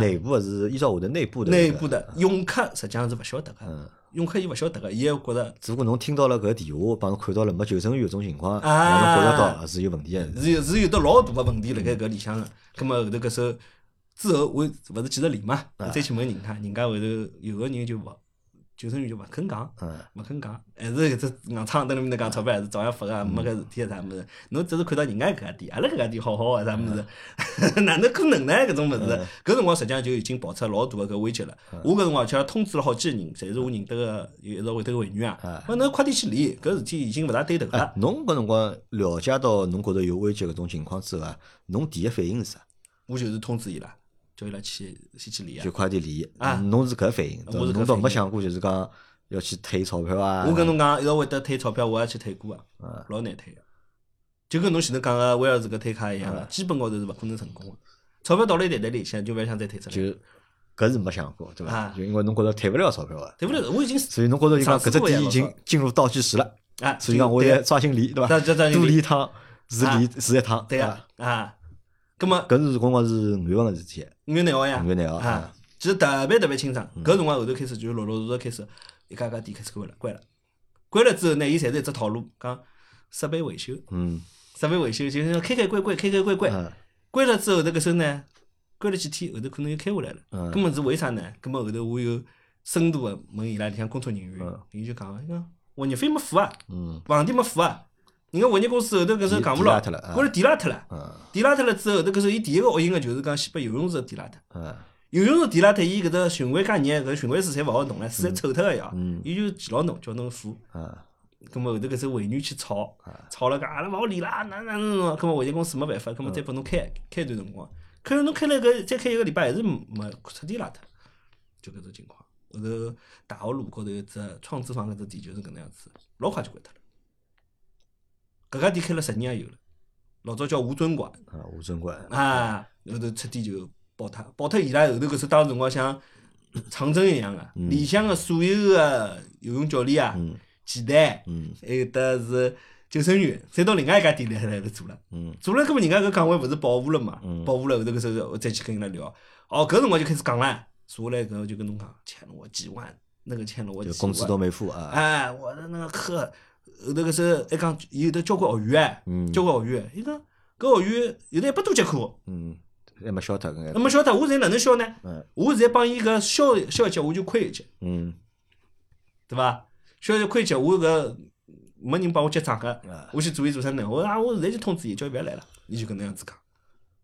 内部是依照我的内部的那个内部的永客实际上是勿晓得个，嗯，永客伊勿晓得个，伊还觉着只不过侬听到了搿电话，帮侬看到了没救生员搿种情况，侬觉着到是有问题个。是有是有得老大个问题辣盖搿里向个。葛末后头搿首之后，我勿是几十年嘛，啊我再去问人家，人家后头有个人就勿救生员就勿肯讲。嗯，勿肯讲，还是搿只硬撑蹲辣面搭讲钞票，还是照样发个，没搿事体啥物事。侬只是看到人家搿家店，阿拉搿家店好好个啥物事，哪能可能呢？搿种物事，搿辰光实际上就已经爆出老大个搿危机了。我搿辰光而且通知了好几个人，侪是我认得个，有一直会得个会员啊。我侬快点去理，搿事体已经勿大对头哎了。，侬搿辰光了解到侬觉着有危机搿种情况之后啊，侬第一反应是啥？我就是通知伊拉，叫伊拉去先去理啊就。快点离。啊侬是搿反应，侬倒没想过就是讲要去退钞票啊？我跟侬讲，一直会得退钞票，我也去退过啊，老难退个。就跟侬前头讲个威尔士搿退卡一样个，基本高头是勿可能成功个。钞票到了一袋袋里，现在就勿要想再退出来。就搿是没想过，对伐？啊就因为侬觉着退勿了钞票啊，退勿了？我已经所以侬觉着就讲搿只点已经进入倒计时了，啊，所以讲我对要抓紧离，对伐？多离一趟是离是一趟，对伐个？啊。葛么搿是辰光是五月份个事体，五月廿号呀，五月廿号啊啊，其实特别特别清爽。搿辰光后头开始就陆陆续续开始，一家家店开始关了，关了。关了之后呢，伊侪是一只套路，讲设备维修，嗯，设备维修就是要开开关关，开开关关。嗯关了之后，头搿时候呢，关了几天，后头可能又开下来了。嗯根本是为啥呢？根本后头我有深度个问伊拉里向工作人员嗯，伊就讲，伊讲物业费没付啊，嗯房钿没付啊。人家物业公司后头搿时候讲勿牢，抵抵拉脱了啊关了抵拉脱了。嗯抵拉脱了之后，后头搿时候伊第一个恶行个就是讲先把游泳池抵拉脱。嗯游泳池抵拉脱，伊搿只循环加热，搿循环水侪勿好弄了，水侪臭脱个呀嗯。伊就记牢侬，叫侬付。嗯葛末后头搿只会员去吵，吵了讲阿拉勿好理啦，哪哪哪哪，葛末物业公司没办法，葛末再拨侬开开一段辰光，开了侬开了搿再开一个礼拜，还是没彻底拉脱，就搿种情况。后头大学路高头一只创智坊搿只店就是搿能样子，老快就关脱了。搿家店开了十年也有了，老早叫吴尊馆，啊，吴尊馆，啊，后头彻底就爆脱，爆脱伊拉后头搿时当时辰光像长征一样个，里向个所有个游泳教练啊、嗯。前台，嗯。还有得是救生员，侪到另外一家店里来来做了。嗯。做了，搿么人家搿岗位勿是保护了嘛嗯？保护了后头搿时候我再去跟伊拉聊，哦，搿辰光就开始讲了，坐下来搿就跟侬讲，欠了我几万，那个欠了我几万，就工资都没付啊，哎，我的那个课后头搿时还讲有得交关学员交关学员，伊讲搿学员有得一百多节课。嗯，还没消脱搿个，那么晓得我现在哪能消呢？嗯我现在帮伊搿消消一节，我就亏一节，嗯对伐？消一节亏一节，我搿没人帮我结账个啊，我去做伊做啥呢？我啊，我现在就通知伊，叫伊勿要来了，伊就搿能样子讲。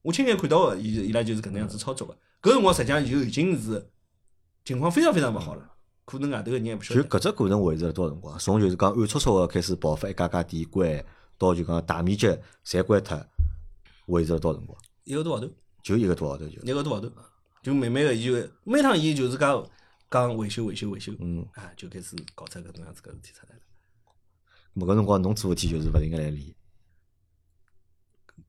我亲眼看到个，伊伊拉就是搿能样子操作个。搿辰光实际上就已经是情况非常非常勿好了，可能外头个人也勿晓得。就搿只过程维持了多少辰光？从就是讲暗搓搓个开始爆发一家家店关，到就讲大面积侪关脱，维持了多少辰光？一个多号头，就一个多号头就，一个多号头，就慢慢个伊就每趟伊就是讲讲维修维修维修，嗯，啊，就开始搞出搿能样子搿事体出来了。咾搿辰光侬做事体就是勿停个来理，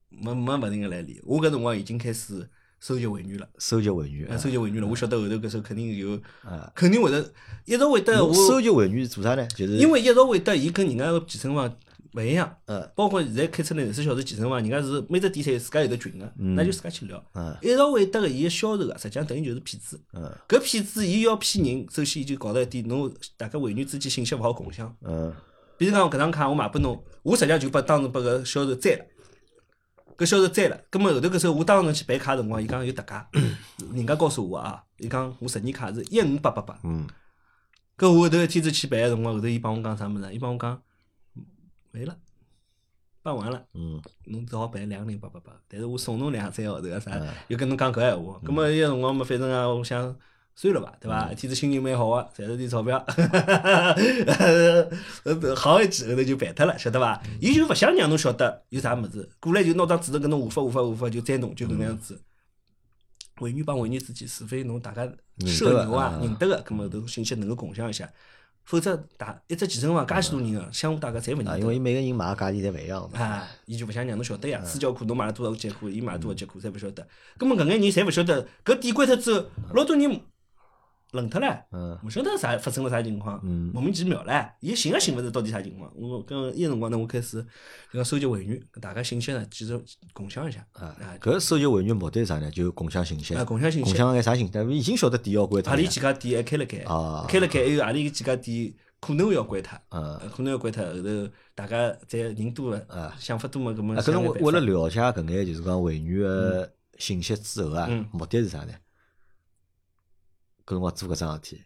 没没勿停个来练，我搿辰光已经开始收集会员了，收集会员啊，收集会员了。我晓得后头搿时候肯定有，啊。肯定会得一直会得我收，集会员是做啥呢？就是因为一直会得伊跟人家个健身房勿一样，呃包括现在开出来廿四小时健身房，人家是每只店侪有自家有得群个，那就自家去聊。嗯一直会得个伊个销售啊，实际上等于就是骗子。嗯搿骗子伊要骗人，首先伊就搞到一点，侬大家会员之间信息勿好共享。嗯比如讲搿张卡我卖拨侬，我实际上就把当时把搿销售摘了，搿销售摘了。葛末后头搿时候我当时去办卡辰光，伊讲有特价，人家告诉我啊，伊讲我十年卡是一五八八八。嗯搿我后头一天子去办个辰光，后头伊帮我讲啥物事？伊帮我讲没了，办完了，嗯侬只好办两零八八八。但是我送侬两三个号头啊啥嗯，又跟侬讲搿闲话。葛末伊个辰光嘛，反正啊，我想。算了吧，对伐？一天子心情蛮好个，赚了点钞票，呃，好一记后头就办脱了，晓得伐？伊就勿想让侬晓得有啥物事，过来就拿张纸头跟侬画法画法画法就栽侬，就搿能样子。会员帮会员之间，除非侬大家社牛啊认得个啊认得个，葛末头信息能够共享一下，否则大一只健身房介许多人个，相互大家侪勿认啊，得因为每个人买个价钿侪勿一样嘛。啊，伊就勿想让侬晓得呀。私教课侬买了多少节课，伊买了多少节课，侪勿晓得。葛末搿眼人侪勿晓得，搿店关脱之后，老多人愣脱了，嗯勿晓得啥发生了啥情况，嗯莫名其妙唻，伊寻也寻勿着到底啥情况。我跟伊个辰光呢，我开始就讲收集会员，跟大家信息呢，继续共享一下。啊啊，搿收集会员目的是啥呢？就共享信息，啊，共享信息。共享眼啥信息？但已经晓得店要关脱阿里几家店还开了开，啊开了开，还有阿里几家店可能要关脱，嗯呃可能要关脱。后头大家再人多了啊，想法多嘛，搿么啊，搿侬想眼办法为了了解搿眼就是讲会员个信息之后啊嗯，目的是啥呢？搿辰光做搿桩事体，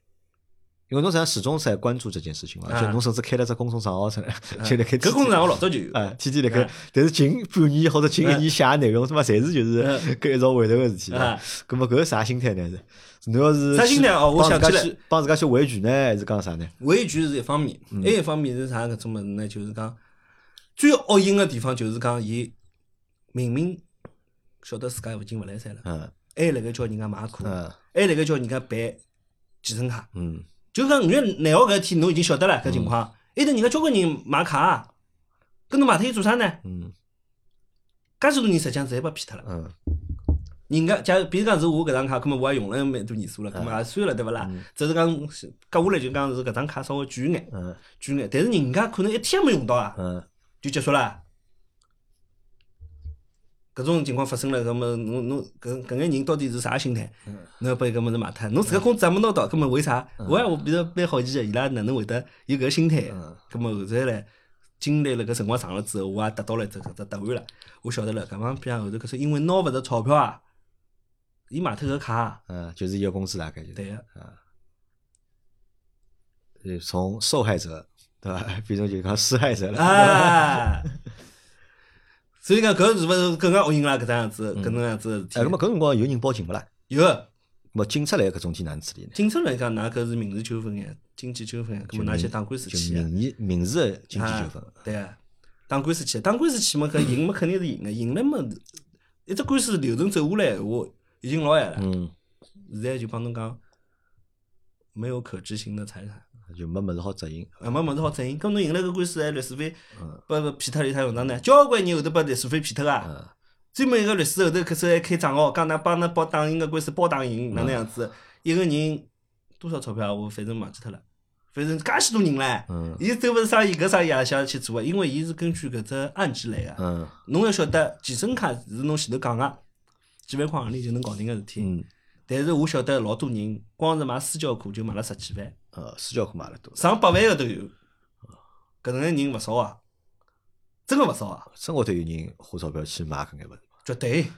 因为侬实际上始终是在关注这件事情嘛，而且啊侬甚至开了只公众账号出 来，就辣开搿公众账号老早就有，啊，天天辣盖啊，但是近半年或者近一年写个内容，他妈侪是就是搿一朝回头个事体。啊咁么搿是啥心态呢？是侬要是啥心态哦我帮自家想起来。去帮自家去维权呢，还是讲啥呢？维权是一方面，嗯。还有一方面是啥搿种物事呢？就是讲最恶心个地方，就是讲伊明明晓得自家已经勿来三了，嗯还辣盖叫人家买课，嗯还辣盖叫人家办健身卡。嗯就讲五月廿号搿天，侬已经晓得了搿情况，还头人家交关人买卡，搿侬买脱伊做啥呢？嗯介许多人实际上侪被骗脱了。嗯人家假如比如讲是我搿张卡，葛末我也用了蛮多年数了，葛末也算了对勿啦？只是讲隔下来就讲是搿张卡稍微贵眼，嗯贵眼，但是人家可能一天也没用到啊，嗯就结束了。搿种情况发生了，搿么侬侬搿搿眼人到底是啥心态？侬要把搿物事卖脱，侬自家工资也没拿到，搿么为啥？我也我比较蛮好奇个，伊拉哪能会得有搿个心态？搿么后头来经历了搿辰光长了之后，我也得到了只搿只答案了。我晓得了，搿帮边后头搿是因为拿勿着钞票啊，伊卖脱搿卡，嗯，就是伊个工资大概就是。对个，呃，从受害者对伐，变成就讲施害者了。啊。所以讲搿是勿是更加恶心啦？搿只样子，搿能样子个事体哎，咁么搿辰光有人报警勿啦？有个么警察来搿种体哪能处理呢？警察来讲，㑚搿是民事纠纷呀，经济纠纷呀，搿么㑚去打官司去呀？民事民事的经济纠纷啊。对啊，打官司去，打官司去嘛，搿赢嘛肯定是赢个，赢了嘛，一只官司流程走下来闲话，已经老晚了。嗯，现在就帮侬讲，没有可执行的财产，就没物事好执行。啊，没物事好执行。咁侬赢了搿官司，还律师费，嗯拨拨骗脱了有啥用场呢？交关人后头把律师费骗脱啊。嗯专门一个律师后头开始还开账号，讲㑚帮㑚包打赢个官司包打赢，哪能样子？一个人多少钞票啊？我反正忘记脱了，反正介许多人唻。嗯伊都勿是生意，搿生意也想去做个，因为伊是根据搿只案件来个。嗯侬要晓得，健身卡是侬前头讲个几万块行钿就能搞定个事体。嗯，但是我晓得老多人光是买私教课就买了十几万，呃，私教课买了多，上百万个都有。搿能个人勿少啊，真个勿少啊，生活头有人花钞票去买搿眼物事。绝对。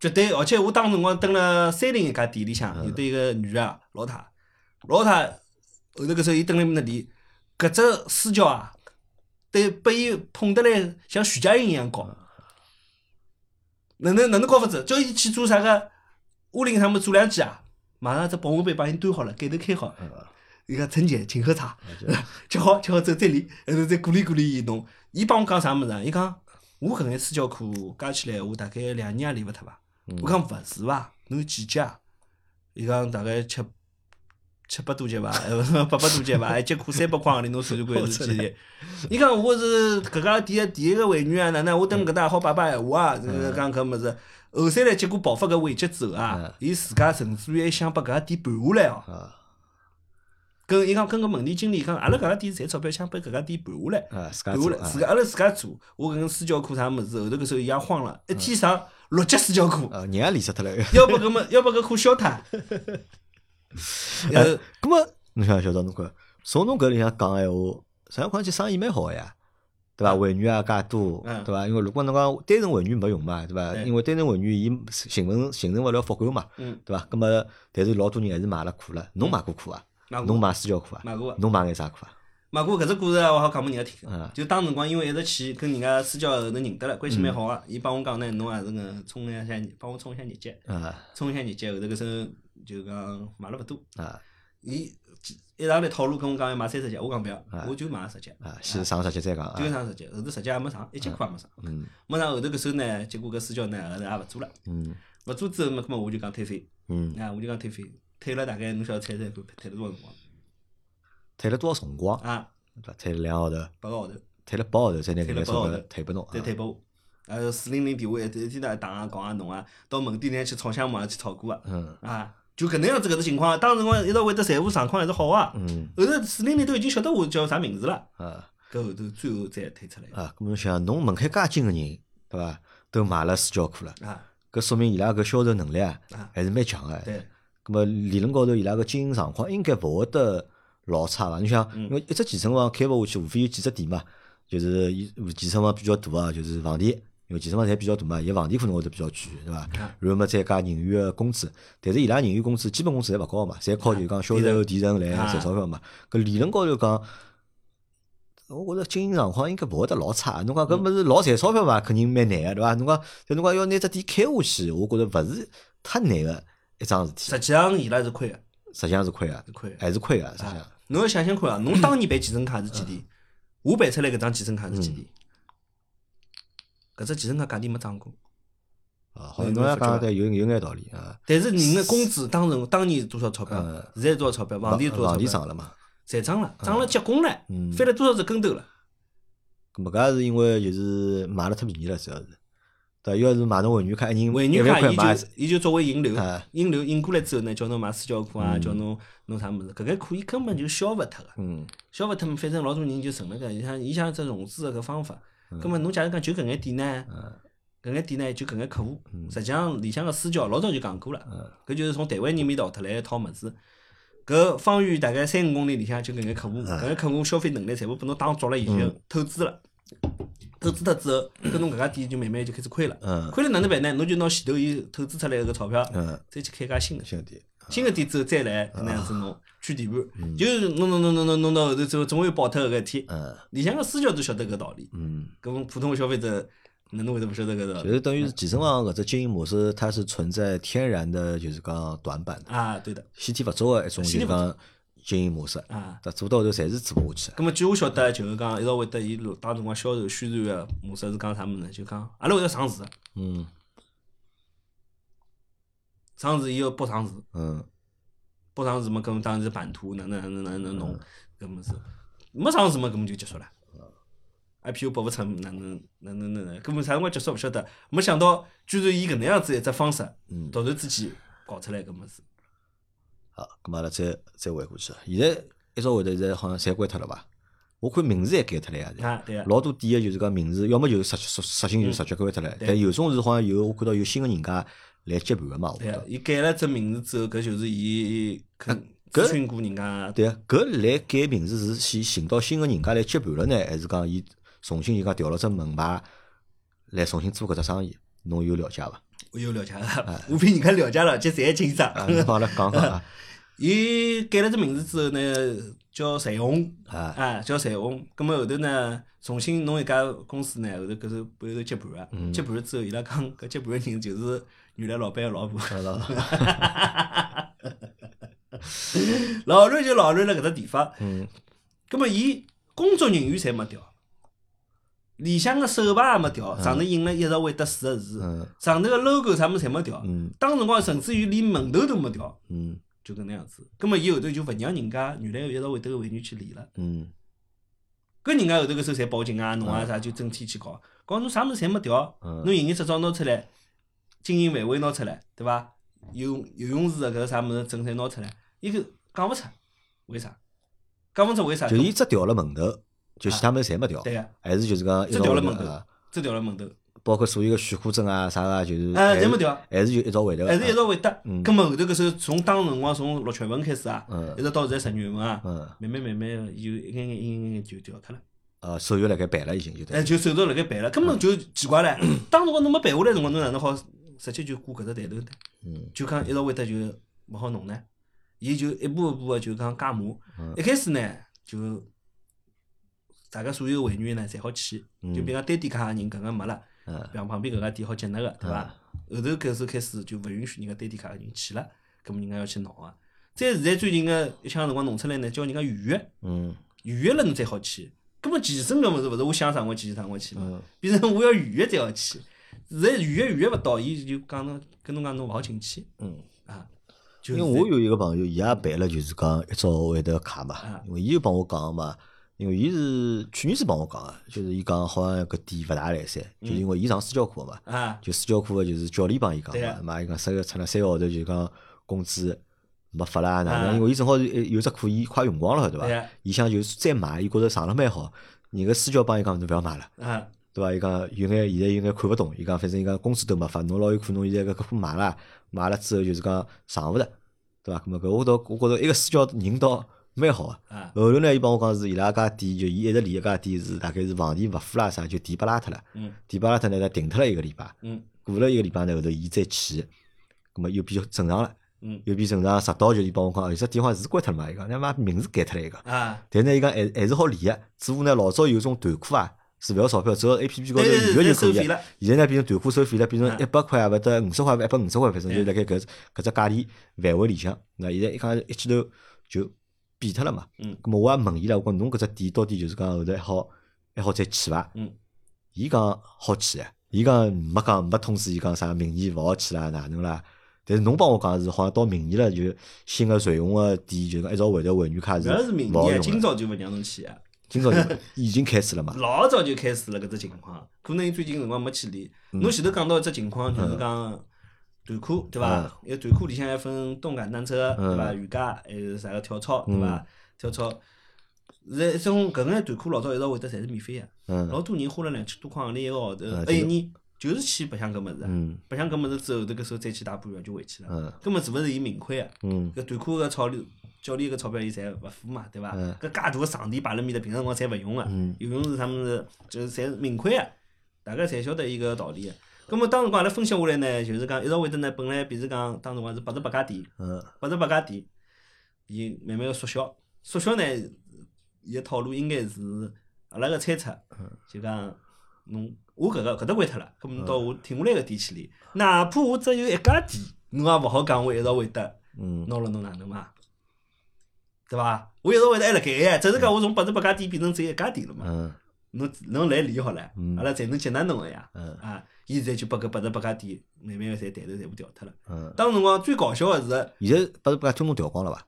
绝对，而且我当辰光蹲辣三菱一家店里向，有得一个女个老太，老太后头搿时候伊蹲辣埃面搭练，搿只私教啊，对，拨伊捧得来像徐佳莹一样高。哪能哪能搞法子？叫伊去做啥个屋里他们做两记啊，马上只保温杯帮伊端好了，盖头开好。伊讲陈姐，请喝茶，吃好吃好之后再练，后头再鼓励鼓励伊侬。伊帮我讲啥物事啊？伊讲我搿眼私教课加起来，我大概两年也练勿脱伐？我讲勿是伐？侬有几级啊？伊讲大概七七百多级伐，呃 八百多级伐？一节课三百块行钿，侬算算看是几节？伊讲我是搿家店个第一个会员啊，哪能我等搿搭也好摆摆闲话啊？这个讲搿物事，后三来结果爆发搿危机之后啊，伊自家甚至于还想把搿家店盘下来哦。啊跟伊讲跟个门店经理讲，阿拉搿家店赚钞票，想把搿家店盘下来。啊，自家盘下来，自家阿拉自家做。我搿根私教课啥物事，后头搿时候伊也慌了，一天上六节私教课，啊，人也练死脱了。要不搿么要不搿课消脱。呃，搿么，侬想晓得侬看，从侬搿里向讲闲话，实际上看起生意蛮好个呀，对伐？会员也介多，嗯对伐？因为如果侬讲单纯会员没用嘛，对伐？因为单纯会员伊形成形成勿了复购嘛，嗯，对伐？那么，但是老多人还是买了课了。侬买过课啊？侬买私教课啊？买过侬买眼啥课啊？买过搿只故事啊，我好讲拨人家听嗯。就当辰光，因为一直去跟人家私教后头认得了，关系蛮好个。伊帮我讲呢，侬也是个冲一下业，帮我冲一下业绩，啊冲一下业绩。后头搿时候就讲买了勿多，啊伊一上来套路跟我讲要买三十节，我讲勿要，我就买十节，啊！先上十节再讲啊就。上十节，后头十节也没上，一节课也没上。嗯没上后头搿时候呢，结果搿私教呢后头也勿做了，嗯勿做之后嘛，搿么我就讲退费，嗯，啊，我就讲退费，退了大概侬晓得退退退了多少辰光退了多少辰光？啊？对伐？退了两个号头，八个号头，退了八个号头才拿搿个号头退拨侬啊再。退拨我。呃，四零零电话一天一天在打啊讲啊弄啊，到门店里去吵相骂去吵过啊，嗯啊，就搿能样子搿只情况，当时光一直会得财务状况还是好啊。嗯。后头四零零都已经晓得我叫啥名字了，啊。搿后头最后再推出来。啊，咁侬想侬门槛介近个人，对伐？都买了私教课了，啊，搿说明伊拉搿销售能力啊啊。还是蛮强个。对，咁么理论高头伊拉个经营状况应该勿会得老差伐？你想，嗯。因为一只健身房开勿下去，无非有几只店嘛，就是伊健身房比较大啊，就是房钿，因为健身房侪比较大嘛，伊房钿可能会得比较贵，对伐？啊然后么再加人员个工资，但是伊拉人员工资基本工资侪勿高嘛，侪靠就是讲销售提成来啊赚钞票嘛。搿理论高头讲。我觉着经营状况应该勿会得老差，侬讲搿物事老赚钞票嘛，肯定蛮难个，对伐？侬讲，但侬讲要拿只店开下去，我觉着勿是太难个一桩事体。实际上伊拉是亏个，实际上是亏个。还是亏个，实际上。侬要想想看啊，侬当年办健身卡是几钿？我办出来搿张健身卡是几钿？搿只健身卡价钿没涨过，啊，好像侬也讲对，有有眼道理啊。但是人的工资当时当年是多少钞票嗯？现在多少钞票？房钿多少房地钞票？涨了嘛？侪涨了，涨了结棍了，嗯翻了多少只跟头了？咁么搿也是因为就是买了太便宜了，主要是。对，要是买侬会员卡，一人会一员卡伊万块买就，伊就作为引流啊，引流引过来之后呢，叫侬买私教课啊，嗯叫侬弄啥物事，搿个可以根本就消勿脱个。嗯消勿脱嘛，反正老多人就成了个，伊想伊想只融资个搿方法。嗯葛末侬假如讲就搿眼店呢，搿眼店呢就搿眼客户，实际上里向个私教老早就讲过了，搿就是从台湾人面淘脱来一套物事。搿方圆大概三五公里里向就搿眼客户，搿眼客户消费能力全部拨侬打足了，以后透支了。透支脱之后，搿侬搿家店就慢慢就开始亏了。嗯亏了哪能办呢？侬就拿前头伊透支出来个钞票，嗯，再去开家新个。兄弟，新个店之后再来搿能样子弄取地盘，嗯。就是弄弄弄弄弄弄到后头之后，总会爆脱搿个事体。嗯。里向个私教都晓得搿道理，嗯，搿么普通个消费者哪能会得勿晓得搿道理？就是等于是健身房搿只经营模式，它是存在天然的，就是讲短板。的，啊，对的，先天勿足个一种就是讲经营模式，啊。但做到后头侪是做勿下去。咁么据我晓得，就是讲一直会得伊当辰光销售宣传个模式是讲啥物事呢？就讲阿拉会得上市，嗯上市以后报上市，嗯报上市嘛，搿么当时版图哪能哪能哪能弄搿么是，没上市嘛，搿么就结束了。IPO 拨勿出，哪能哪能哪能？根本啥辰光结束勿晓得，没想到居然以搿能样子一只方式，嗯，突然之间搞出来搿么事。好，咁阿拉再再回过去，现在一朝会头现在好像侪关脱了伐？我看名字也改脱了呀，啊，对个，老多店个就是讲名字，要么就是实实实行就直接关脱了，但有种是好像有我看到有新个人家来接盘个嘛，我对个觉得。，伊改了只名字之后，搿就是伊肯搿咨询过人家，对啊，搿来改名字是先寻到新个人家来接盘了呢，还是讲伊重新就讲调了只门牌来重新做搿只生意？侬有了解伐？我有了解个，我比人家了解了解侪清爽。啊，侬帮阿拉讲讲啊。伊改了只名字之后呢，叫彩虹，啊啊，叫彩虹。葛末后头呢，重新弄一家公司呢，后头搿是背后头接盘个，嗯接盘了之后，伊拉讲搿接盘个人就是原来老板个老婆。老乱 就老乱了搿只地方。嗯。葛末伊工作人员侪没调，里向个手牌也没调，上头印了一直会得四个字，嗯。上头个 logo 啥物事侪没调。嗯。当辰光甚至于连门头都没调，嗯。就搿能样子。葛末伊后头就勿让人家原来一直会得个会员去理了。嗯。搿人家后头搿时候侪报警啊，侬啊啥，就整天去搞，搞侬啥物事侪没调，嗯。侬营业执照拿出来，经营范围拿出来，对伐？游游泳池个搿个啥物事证侪拿出来，伊就讲勿出，为啥？讲勿出为啥？就伊只调了门头，就其他物事侪没调，对个，还是就是讲一只调了门头只调了门头，包括所有个许可证啊啥个，就是哎，侪没调，还是就一朝会头，还是一直会得。嗯葛末后头搿时候从当辰光从六七月份开始啊，嗯一直到现在十月份啊，嗯慢慢慢慢地就一眼眼一眼眼就调脱了。呃手续辣盖办了已经就哎，对，就手续辣盖办了，根本就奇怪唻。当辰光侬没办下来辰光，侬哪能好直接就挂搿只台头呢？嗯就讲一直会得就勿好弄呢。伊就一步一步个就讲加码嗯。一开始呢，就大家所有会员呢侪好去，嗯就比方单点卡个人搿个没了，嗯比方旁边搿家店好接纳个，对伐？后头搿时候开始就勿允许人家单点卡个人去了，搿么人家要去闹个。再现在最近个一枪辰光弄出来呢，叫人家预约，嗯预约了侬才好去。根本健身搿物事勿是我想啥辰光去啥辰光去嘛，嗯变成我要预约才好去。现在预约预约勿到，伊就讲侬跟侬讲侬勿好进去嗯。啊。就因为我有一个朋友，伊也办了就是讲一早会头卡嘛啊，因为伊就帮我讲嘛，因为伊是去年子帮我讲个，就是伊讲好像搿店勿大来三，就是因为伊上私教课嘛，啊，就私教课个就是教练帮伊讲对啊，嘛嘛伊讲三个出了三个号头就讲工资没发啦，哪能？啊因为伊正好是有只课伊快用光了，对伐？伊想就是再买，伊觉着上了蛮好。人家私教帮伊讲，侬勿要买了，啊，对伐？伊讲有眼现在有眼看勿懂，伊讲反正伊讲工资都没发，侬老有可能现在搿课买了，买了之后就是讲上勿着，对伐？咾么搿我倒我觉着一个私教人倒蛮好个。啊，后头呢，伊帮我讲是伊拉家店，就伊一直连一家店是大概是房钿勿付啦啥，就店拨拉脱了。嗯店拨拉脱呢，他停脱了一个礼拜。嗯过了一个礼拜呢，后头伊再去，咾么又比较正常了，嗯又变正常。直到就伊帮我讲，有只店好像是关脱了嘛，伊讲那妈名字改脱了一个。啊，但呢，伊讲还还是好理个，只不过呢，老早有种团课啊，是勿要钞票，只要 A P P 高头预约就可以了现在呢，变成团课收费了，变成嗯一百块啊，勿得五十块，一百五十块，反正就对辣盖搿搿只价钿范围里向。那现在一讲一记头就变脱了嘛。嗯咁么我也问伊拉，我讲侬搿只店到底就是讲后头还好还好再去伐？嗯，伊讲好去啊，伊讲没讲没通知伊讲啥明年勿好去啦，哪能啦？但是侬帮我讲是好像到明年了，就新个瑞虹个店就讲一直会头会员卡是勿好用了。今朝就勿让侬去啊。今朝就已经开始了嘛？老早就开始了搿只情况，可能伊最近辰光没去练。嗯侬前头讲到一只情况，就是讲团课对伐？因为团课里向还分动感单车对伐？瑜伽还有啥个跳操对伐？跳操，现在一种搿眼团课老早一直会得侪是免费个，嗯老多人花了两千多块行钿一个号头嗯，一年就是去白相搿物事，嗯白相搿物事之后，迭个时候再去打半个月就回去了。嗯根本是勿是伊明亏个？嗯搿团课个钞钿教练个钞票伊侪勿付嘛，对伐？嗯搿介大个场地摆辣面搭，平常辰光侪勿用个嗯，有用是啥物事，就是侪是明亏个，大家侪晓得伊搿道理个。搿么当辰光阿拉分析下来呢，就是讲一直会得呢，本来比如讲当辰光是八十八家店，嗯八十八家店，伊慢慢个缩小，缩小呢，伊个套路应该是阿拉个猜测，就讲侬我搿个搿搭关脱了，葛末侬到我停下来个店去练，哪怕我只有一家店，侬也勿好讲我一直会得。嗯拿了侬哪能嘛？对伐？我一直会得还辣盖呀，只是讲我从八十八家店变成只有一家店了嘛。嗯侬侬来理好了嗯，阿拉才能接纳侬个呀。嗯啊，现在就把搿八十八家店慢慢个侪抬头全部调脱了。嗯，当辰光最搞笑个是，现在八十八全部调光了伐？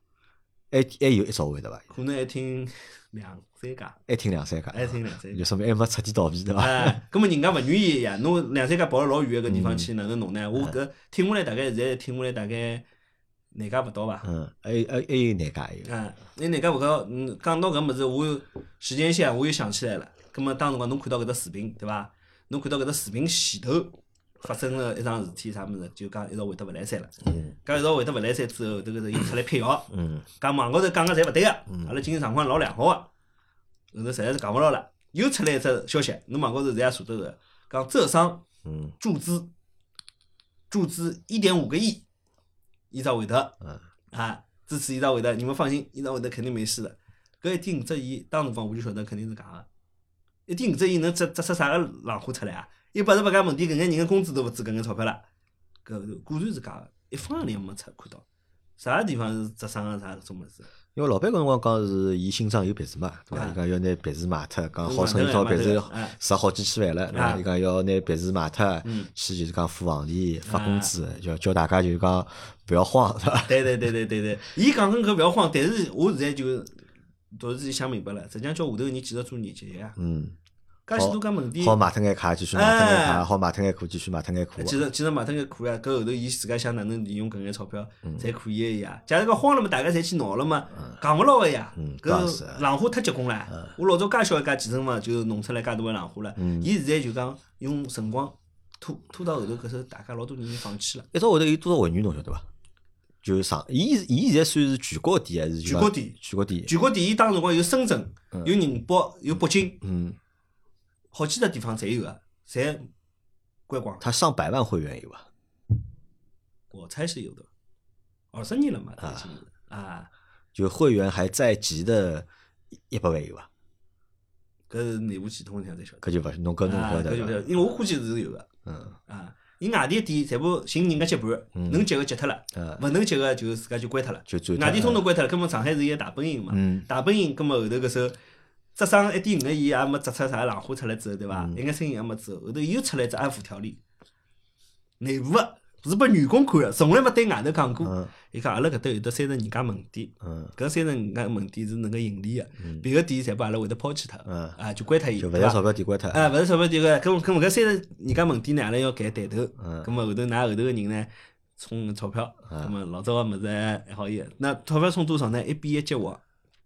还还有一朝会对伐？可能还听两三家，还听两三家，还听两三家。就说明还没彻底倒闭对伐？哎，葛末人家勿愿意呀，侬两三家跑了老远个地方去，哪能弄呢？我搿听下来大概现在听下来大概廿家勿到伐？嗯，还有还还有廿家还有？嗯，那廿家勿讲，嗯，讲到搿物事，我有时间线，我又想起来了。葛末当辰光侬看到搿只视频，对伐？侬看到搿只视频前头发生了一桩事体，啥物事？就讲一直会得勿来三了。嗯讲一直会得勿来三之后，迭个是又出来辟谣，嗯讲网高头讲个侪勿对个，阿拉经济状况老良好个。后头实在是讲勿牢了，又出来一只消息，侬网高头现在也查得着，讲浙商嗯注资注资一点五个亿，伊只会得。嗯啊，支持伊只会得，你们放心，伊只会得肯定没事的。搿一点五只亿，当辰光我就晓得肯定是假个。一点五只亿能砸砸出啥个浪花出来啊？一八十八家门店，搿眼人个工资都勿止搿眼钞票了，搿果然是假个，一分钿也没出看到。啥地方是砸伤个啥搿种物事？因为老板搿辰光讲是伊心上有别墅嘛，对伐？啊伊讲要拿别墅卖脱，讲嗯号称一套别墅值好几千万了，对伐？啊伊讲要拿别墅卖脱嗯，去就是讲付房钿、发工资，叫叫大家就是讲勿要慌，对伐？对对对对对对，伊讲跟搿勿要慌，但是我现在就突然之间想明白了，实际上叫下头个人继续做业绩呀。嗯，介许多家门店，好买脱眼卡，继续买脱眼卡，哎好买脱眼裤，继续买脱眼裤。其实其实买脱眼裤呀，搿后头伊自家想哪能利用搿眼钞票，嗯侪可以个呀。假如讲慌了嘛，大家侪去闹了嘛，讲勿牢个呀嗯。搿是浪花太结棍了。我老早介小一家健身房就弄出来介大个浪花了。嗯伊现在就讲用辰光拖拖到后头，搿时候大家老多人放弃了。一朝会头有多少会员侬晓得伐？就是上，伊伊现在算是全国第一还是全国第一全国第一。全国第一当辰光有深圳，有宁波，有北京，嗯，好几个地方侪有个，侪关光了。他上百万会员有伐？我猜是有的，二十年了嘛，已经啊，就会员还在籍的一百万有伐？搿是内部系统里向才晓得。搿就勿是侬搿侬啊，晓得搿就勿晓得，因为我估计是有个嗯啊。伊外地店全部寻人家接盘，能接个接脱了，嗯，勿能接个就自家就关脱了。就转脱外地通嗯通关脱了，根本上海是一个大本营嘛。嗯大本营，葛末后头搿时候，只上一点五个亿也没砸出啥浪花出来之后，对伐？嗯。一眼生意也没之后，后头又出来只安抚条例，内部个是拨员工看个，从来没对外头讲过。嗯。伊讲阿拉搿搭有得三十二家门店，嗯。搿三十二家门店是能够盈利个，别个店侪把阿拉会得抛弃脱嗯，啊，就关脱伊，就勿赚对伐钞票店关脱。啊，勿是钞票迭个，咁咁搿三十二家门店呢，阿拉要改抬头，嗯。咁么后头㑚后头个人呢，充钞票，那么老早个物事还好伊，那钞票充多少呢？一比一结划，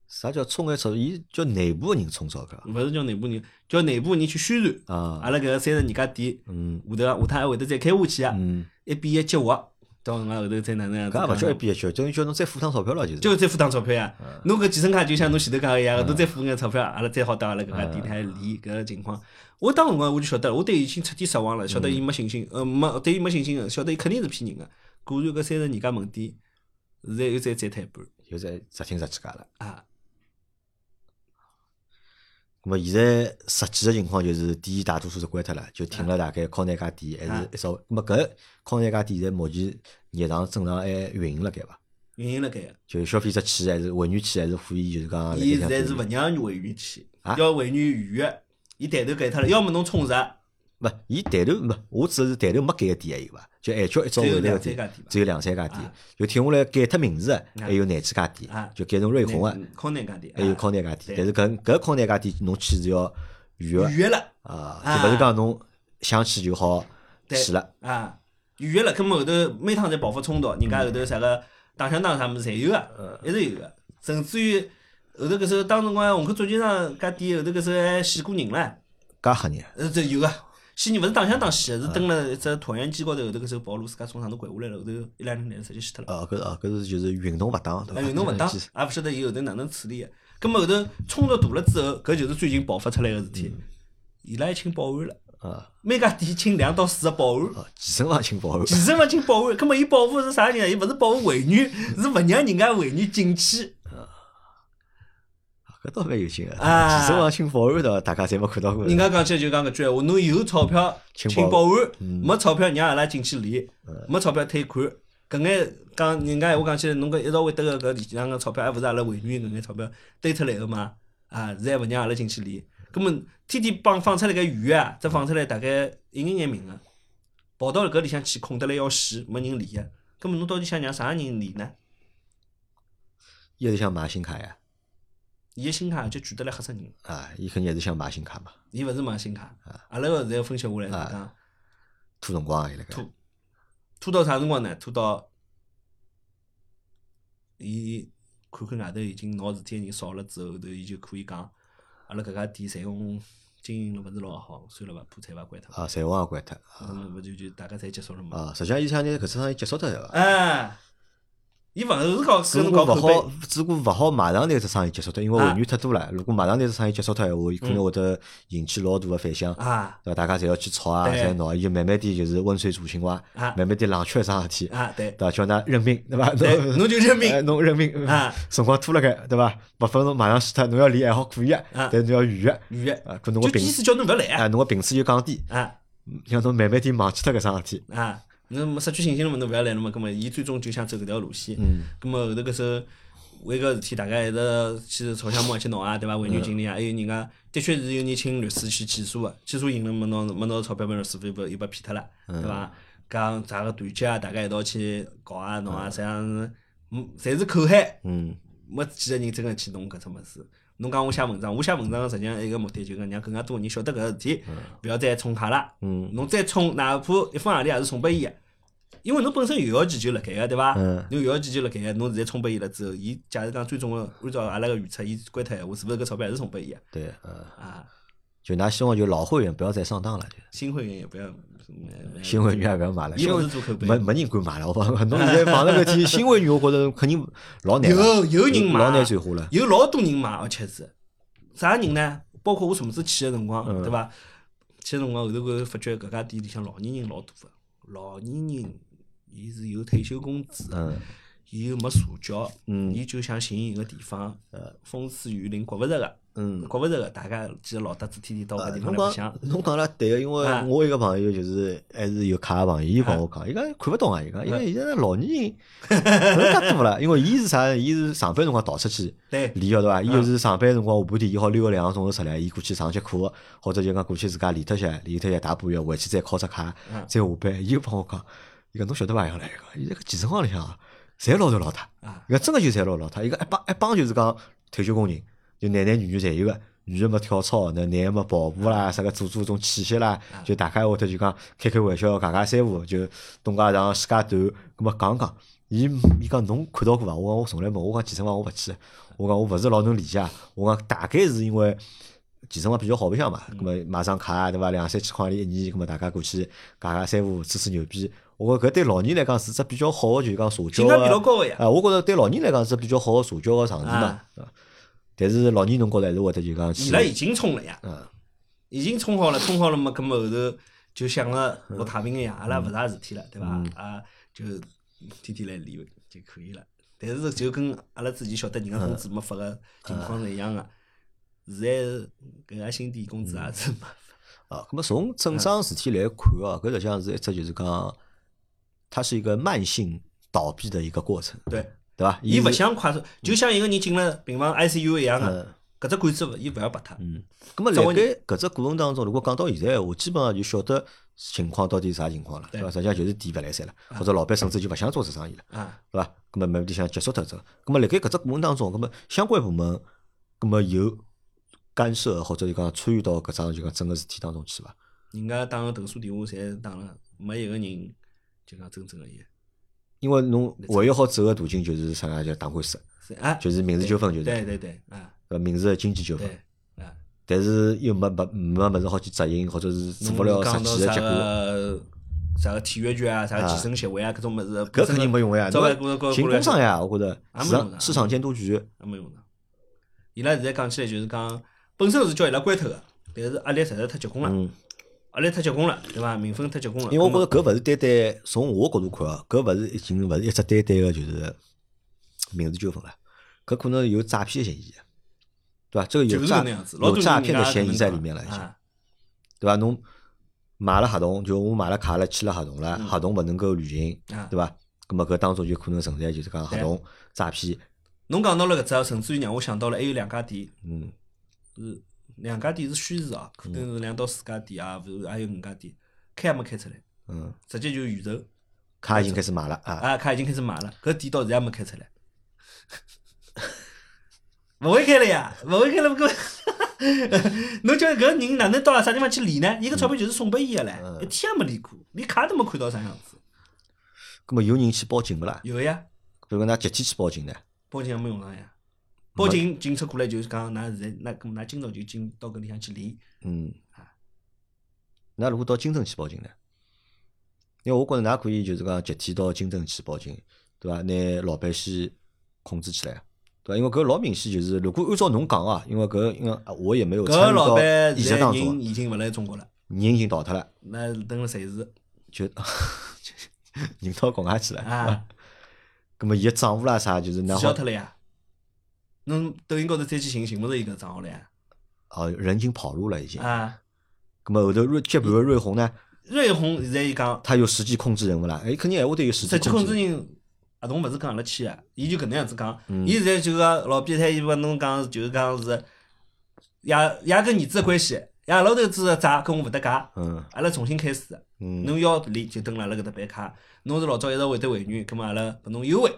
啥叫充眼钞？伊叫内部个人充钞票勿是叫内部人，叫内部人去宣传。啊。阿拉搿个三十二家店，嗯下头下趟还会得再开下去啊，嗯，一比一激活，到辰光后头再哪能样子搿也勿叫一看比一叫，等于叫侬再付趟钞票了，就是。就再付趟钞票呀。嗯侬搿健身卡就像侬前头讲个一样，后头再付眼钞票，阿拉再好到阿拉搿家店里还理搿个情况。我当辰光我就晓得了，我对伊已经彻底失望了，晓得伊没信心，呃，没对伊没信心个，晓得伊肯定是骗人个。果然搿三十二家门店，现在又再再摊一半又在实听十几家了。啊！咁么现在实际个情况就是店大多数是关脱了，就停了大概靠廿家店，还是一少。那么搿靠廿家店现在目前日常正常还运营辣盖伐？运营辣盖个，就消费者去还是会员去还是可以就是讲伊现在是勿让会员去，啊要会员预约，伊抬头改脱了，要么侬充值，勿，伊抬头没，我指的是抬头没改个店还有伐？就按叫一早只有后头个店只有两三家店啊，就停下来改脱名字个还有廿几家店啊，就改成瑞虹个，嗯靠那家店，还有啊靠廿家店。但是搿搿靠廿家店侬去是要预约预约了。啊，啊就勿是讲侬想去就好对去了。啊，预约了，根本后头每趟侪爆发冲突，人家后头啥个打相打啥物事侪有个，一直有个，甚至于后头搿时候当辰光虹口足球场搿店后头搿时候还死过人唻，介吓人，呃，这有个。死人勿是打相打死的，是蹲了一只椭圆机高头，后头搿时候暴露自家从上头掼下来了，后头一两个人直接死脱了。哦，搿哦搿是就是运动勿当，对伐？哎，运动勿当，记也勿晓得伊后头哪能处理个。葛末后头冲突大了之后，搿就是最近爆发出来个事体，伊拉还请保安了，啊，每家店请两到四个保安。哦，健身房请保安，健身房请保安，葛末伊保护是啥人啊？伊勿是保护会员，是勿让人家会员进去。搿倒蛮有劲个。啊健身房请保安对伐？大家侪没看到过。人家讲起来就讲搿句闲话，侬有钞票请请保保安，嗯没钞票让阿拉进去练，没钞票退款。搿眼讲人家闲话讲起来，侬搿一朝会得个搿里向个钞票，还勿是阿拉会员搿眼钞票堆出来个嘛？啊，现在勿让阿拉进去练，葛末天天帮放出来个预约啊，只放出来大概一眼眼名额，跑到搿里向去空得来要死，没人练个。葛末侬到底想让啥人练呢？伊是想买新卡呀，伊个新卡就举得来吓死人。啊，伊肯定也是想买新卡嘛，伊勿是买新卡，阿拉个现在分析下来是啊讲拖辰光伊辣盖拖。拖到啥辰光呢？拖到伊看看外头已经闹事体个人少了之后，后头伊就可以讲，阿拉搿家店采用经营了勿是老好，算了伐，破产伐，关脱。啊，财王也关脱那么勿就就大家侪结束了嘛？啊，实际上伊想拿搿只生意结束脱对伐？哎，伊勿是搞只跟侬不过勿好搞口碑，，只不过勿好马上拿只生意结束脱，因为啊。会员太多了。如果马上拿只生意结束脱闲话，伊可能会得引起老大个反响，啊。对伐？大家侪要去吵啊，对。侪闹，伊就慢慢点就是温水煮青蛙，啊。慢慢点冷却桩事体，啊，对。对伐？叫㑚认命，对伐？侬，侬就认 哎命侬认命。啊，辰光拖辣盖，对伐？勿分侬马上死脱，侬要离还好可以啊，啊但是侬要预约预约，啊，可能我频就意思叫侬勿要来。啊，侬个频次就降低，啊。让侬慢慢点忘记脱搿桩事体。啊，侬没失去信心了嘛，侬勿要来了嘛，葛末伊最终就想走搿条路线。嗯，咁么后头搿时候为搿事体，大家一直去吵相骂去闹啊，对伐？会员经理啊，还有人家的确是有人请律师去起诉个，起诉赢了没拿没拿钞票，被律师费又被骗脱了，对伐？讲啥个团结啊，大家一道去搞啊闹啊，实际上是，嗯，侪是口嗨，嗯，没几个人真个去弄搿只物事。侬讲我写文章，我写文章实际上一个目的就是讲让更加多人晓得搿个事体，勿要再冲卡了。嗯侬再冲，哪怕一分洋钿也是送拨伊个，因为侬本身有效期就辣盖个，对伐？嗯侬有效期就辣盖个，侬现在充拨伊了之后，伊假如讲最终个按照阿拉个预测，伊关脱闲话，是勿是搿钞票还是充拨伊个？对，呃，啊，就㑚希望就老会员不要再上当了，就新会员也不要，新会员也不要买了，新会是做口碑没没人敢买了，我讲 侬现在碰着搿天新会员，我觉着肯定老难了，有有人买，老难转化了。有老多人买，而且是啥人呢？包括我什么时去个辰光，嗯对伐？去个辰光后头搿发觉搿家店里向老年人老多个，老年人伊是有退休工资的，嗯。伊又没社交，嗯。伊就想寻一个地方，呃，风吹雨淋，刮勿着个，嗯，刮勿着个，大家几个老搭子天天到搿地方白相讲，侬讲了对个，因为啊。我一个朋友就是还是有卡个朋友，伊帮我讲，伊讲看勿懂啊，伊讲因为现在老年人搿介多了，因为伊是啥？伊是上班辰光逃出去 对练个对伐？伊就是上班辰光下半天，伊好溜个两个钟头出来，伊过去上节课，或者就讲过去自家练脱些，练脱些大半月，回去再考只卡，再下班。伊又帮我讲，伊讲侬晓得伐？伊讲来，伊讲现在搿健身房里向啊，侪老头老太，啊伊讲真个就侪老老太，伊讲一帮一帮就是讲退休工人，就男男女女侪有个，女个么跳操，那男个么跑步啦，啥个做做种器械啦，就大家会头就讲开开玩笑，讲讲三胡，就东家长西家短，搿么讲讲。伊伊讲侬看到过伐？我讲我从来没，我讲健身房我勿去，我讲我勿是老能理解，我讲大概是因为健身房比较好白相嘛，搿么买张卡对伐？两三千块钿一年，搿么大家过去讲讲三胡，吹吹牛逼。我觉搿对老年来讲是只比较好个，就是讲社交性价比老高个呀。啊，我觉着对老年来讲是比较好个社交个场地嘛。但是老年侬觉着还是会得就讲，伊拉已经冲了呀，已经冲好了，冲好了嘛，搿么后头就想着活太平个呀，阿拉勿啥事体了，对伐？啊，就天天来练就可以了。但是就跟阿拉之前晓得人家工资没发个情况是一样个。现在搿个新店工资也是没发。啊，搿么从正常事体来看哦，搿实际上是一只就是讲，它是一个慢性倒闭的一个过程。对。对伐？伊勿想快速，就像一个人进了病房 ICU 一样个，搿只管子伊勿要拔脱。嗯，咁么辣盖搿只过程当中，如果讲到现在，我基本上就晓得情况到底是啥情况了，对伐？实际上就是店勿来三了，或者老板甚至就勿想做这生意了，对伐？咁么慢慢想结束脱这。咁么辣盖搿只过程当中，咁么相关部门，咁么有干涉或者就讲参与到搿桩就讲整个事体当中去伐？人家打个投诉电话，侪打了，没一个人就讲真正个伊。因为侬唯一好走个途径就是啥叫打官司，啊，就是民事纠纷，就是对对对，啊，呃，民事经济纠纷，啊，但是又没没没么子好去执行，或者是做不了实际的结果。啥个体育局啊，啥个健身协会啊，搿种么子，搿肯定没用呀。寻工商呀，我觉着市场市场监督局也没用的。伊拉现在讲起来就是讲，本身是叫伊拉关脱个，但是压力实在太结棍了。压力太结棍了，对伐？民愤太结棍了。因为我觉着搿勿是单单从我角度看啊，搿勿是已经勿是一只单单个就是民事纠纷了，搿可能有诈骗嫌疑，对伐？这个有诈有诈骗的嫌疑在里面了，已经，对伐？侬买了合同，就我买了卡了，签了合同了，合同勿能够履行，对伐？葛末搿当中就可能存在就是讲合同诈骗。侬讲到了搿只，甚至于让我想到了还有两家店，嗯，是。两家店是虚设哦，可能是两到四家店啊，勿是还有五家店，开也没开出来，嗯，直接就预售，卡已经开始买了啊，啊，卡已经开始买了，搿店到现在还没开出来，勿会开了呀，勿会开了，搿，侬叫搿人哪能到了啥地方去理呢？伊个钞票就是送拨伊个唻，一天也没理过，连卡都没看到啥样子。搿么有人去报警勿啦？有呀。搿个㑚集体去报警呢？报警也没用上呀。报警，警察过来就是讲，㑚现在，那搿么㑚今朝就进到搿里向去练。嗯。啊。㑚如果到金镇去报警呢？因为我觉着㑚可以就是讲集体到金镇去报警，对伐？拿老板先控制起来，对伐？因为搿老明显就是，如果按照侬讲啊，因为搿因为我也没有参与到仪式当中。人已经勿来中国了。人已经逃脱了。那等了随时。就 人到国外去了。啊。搿么伊个账户啦啥，就是拿好。消脱了呀。侬抖音高头再去寻寻勿着伊个账号了呀？哦，人已经跑路了，已经。啊。咁么后头瑞接盘个瑞红呢？瑞红现在伊讲，他有实际控制人勿啦？哎，肯定还会得有实际控制人。合同勿是跟阿拉签个，伊就搿能样子讲。伊现在就讲老变态，伊勿侬讲就是讲是爷爷跟儿子个关系，爷老头子个债跟我勿搭界。嗯。阿拉重新开始。嗯。侬要练就等辣阿拉搿搭办卡，侬是老早一直会得会员，葛末阿拉拨侬优惠。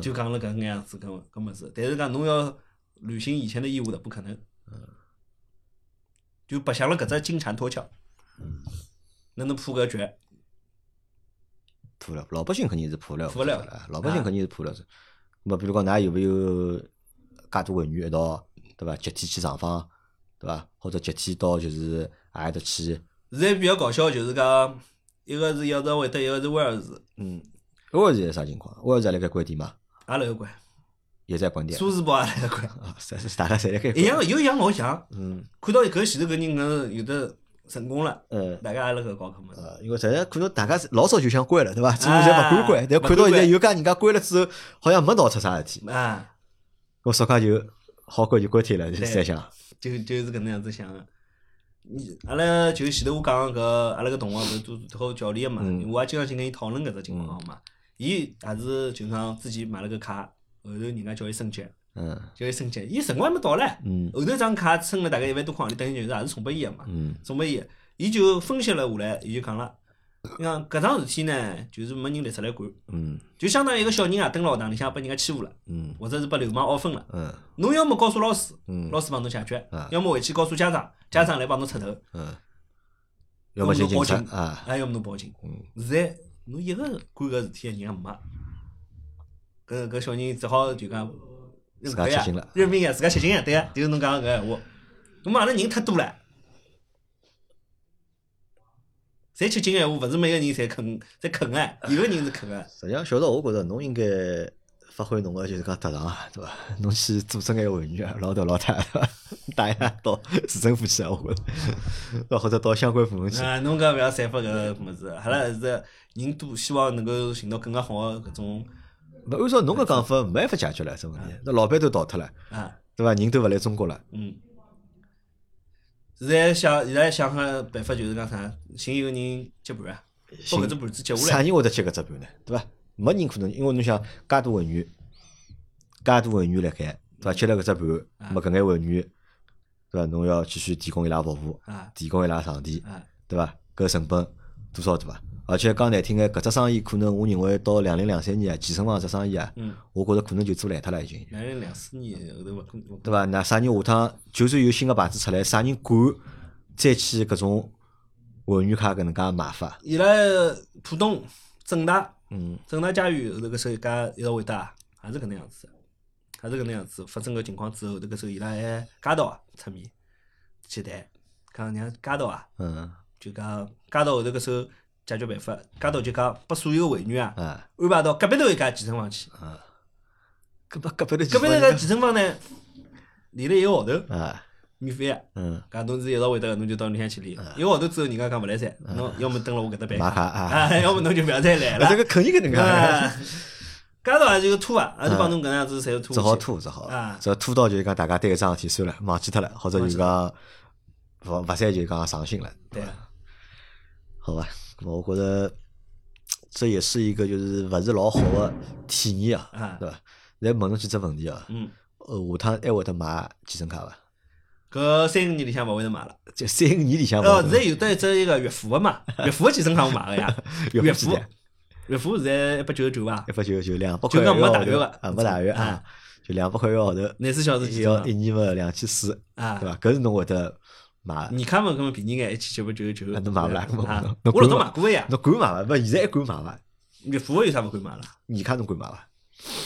就讲了搿能样子，搿搿么子，但是讲侬要履行以前的义务的，不可能。嗯就白相了搿只金蝉脱壳。嗯哪能破搿局？破了，老百姓肯定是破了。破了，老百姓肯定是破了。咹？比如讲，㑚有没有介多会员一道，对伐？集体去上访，对伐？或者集体到就是阿埃搭去？现在比较搞笑，就是讲一个是要是会得，一个是威尔士。嗯。威尔士啥情况？威尔士辣盖关店嘛？阿拉有关，也在关店。苏士堡也辣盖关。啊，是是，大家侪辣盖。一样个，有一样老像。嗯。看到搿前头搿人搿有的成功了。嗯。大家也辣盖搞搿么？呃，因为实在可能大家老早就想关了，对伐？之前侪勿敢关，但看到现在有家人家关了之后，好像没闹出啥事体。啊。我说讲就好关就关脱了，在想。就就是搿能样子想个。你阿拉就前头我讲搿阿拉个同学勿是做做好教练个嘛？我也经常性跟伊讨论搿只情况好嘛。伊也是就讲自己买了个卡，后头人家叫伊升级，嗯，叫伊升级，伊辰光还没到唻，嗯，后头张卡升了大概一万多块钿，等于就是也是送拨伊个嘛，嗯，送拨伊，伊就分析了下来，伊就讲了，你讲搿桩事体呢，就是没人立出来管，嗯。就相当于一个小人啊，蹲辣学堂里向被人家欺负了，嗯。或者是被流氓熬分了。嗯。侬要么告诉老师，嗯。老师帮侬解决啊；要么回去告诉家长，家长来帮侬出头，嗯，要么寻警察要么报啊，还要么侬报警。嗯。现在侬一个管搿事体个人也没，搿搿小人只好就讲吃心了，认命呀，自家吃心呀，对呀，就是侬讲个搿闲话。咁嘛阿拉人太多了，侪吃惊闲话，勿是每个人侪肯侪肯哎，有个人是肯个。实际上，小赵，我觉着侬应该发挥侬个就是讲特长啊，对伐？侬去组织眼会员啊，老头老太对伐？打一下到市政府去啊，我觉着，或者到相关部门去。啊，侬搿勿要散发搿物事，阿拉是人多，希望能够寻到更加好个搿种那按照侬搿讲法，没办法解决了这问题。那老板都逃脱了，啊，对伐？人都勿来中国了，嗯。现在想，现在想个办法就是讲啥，寻一个人接盘啊，把搿只盘子接下来。啥人会得接搿只盘呢？对伐？没人可能，因为侬想介多会员，介多会员辣盖，对伐？接了搿只盘，没搿眼会员，对伐？侬要继续提供伊拉服务，啊提供伊拉场地，啊对伐？搿成本多少对伐？而且讲难听眼，搿只生意可能我认为到两零两三年啊，健身房只生意啊，嗯，我觉着可能就做烂脱了已经，两零两四年后头勿对伐？那啥人下趟就算有新个牌子出来，啥人敢再去搿种会员卡搿能介买法？伊拉浦东、正大、嗯正大家园后头搿首一家一道会得啊，也是搿能样子，也是搿能样子。发生搿情况之后，后头搿首伊拉还街道啊出面去谈，讲让街道啊，嗯就讲街道后头搿首解决办法，街道就讲把所有会员啊啊。安排到隔壁头一家健身房去。啊，隔壁头隔壁头搿健身房呢，练了一个号头，啊。免费个。嗯。讲侬是一道会得个，侬就到里向去练。一个号头之后，人家讲勿来三，侬要么蹲辣我搿搭办。卡啊。啊，要么侬就勿要再来了。这个肯定搿能啊。介，街道也就拖啊，也是帮侬搿能样子侪拖。只好。拖只好。啊，只要拖到就是讲大家对搿桩事体算了，忘记脱了，或者就讲勿勿再就讲伤心了，对啊，好吧？我觉着这也是一个就是勿是老好的体验啊啊，对伐？来问侬几只问题啊，嗯，呃，下趟还会得买健身卡伐？搿三五年里向勿会得买了。就三五年里向哦，勿现在有得一只一个岳父个嘛，月付个健身卡我买个呀。岳父岳父几钿，岳父现在一百九十九伐一？百九十九两百块一个没大月个啊，没大月啊啊，就两百块一个号头，廿四小时健身要房一年嘛两千四，啊对。伐？搿是侬会得买的，年卡嘛，搿么便宜眼，一千九百九十九。啊侬买勿啦啊侬我老早买过个呀。侬敢买伐？勿，现在还敢买伐？你服务有啥勿敢买了？年卡侬敢买伐？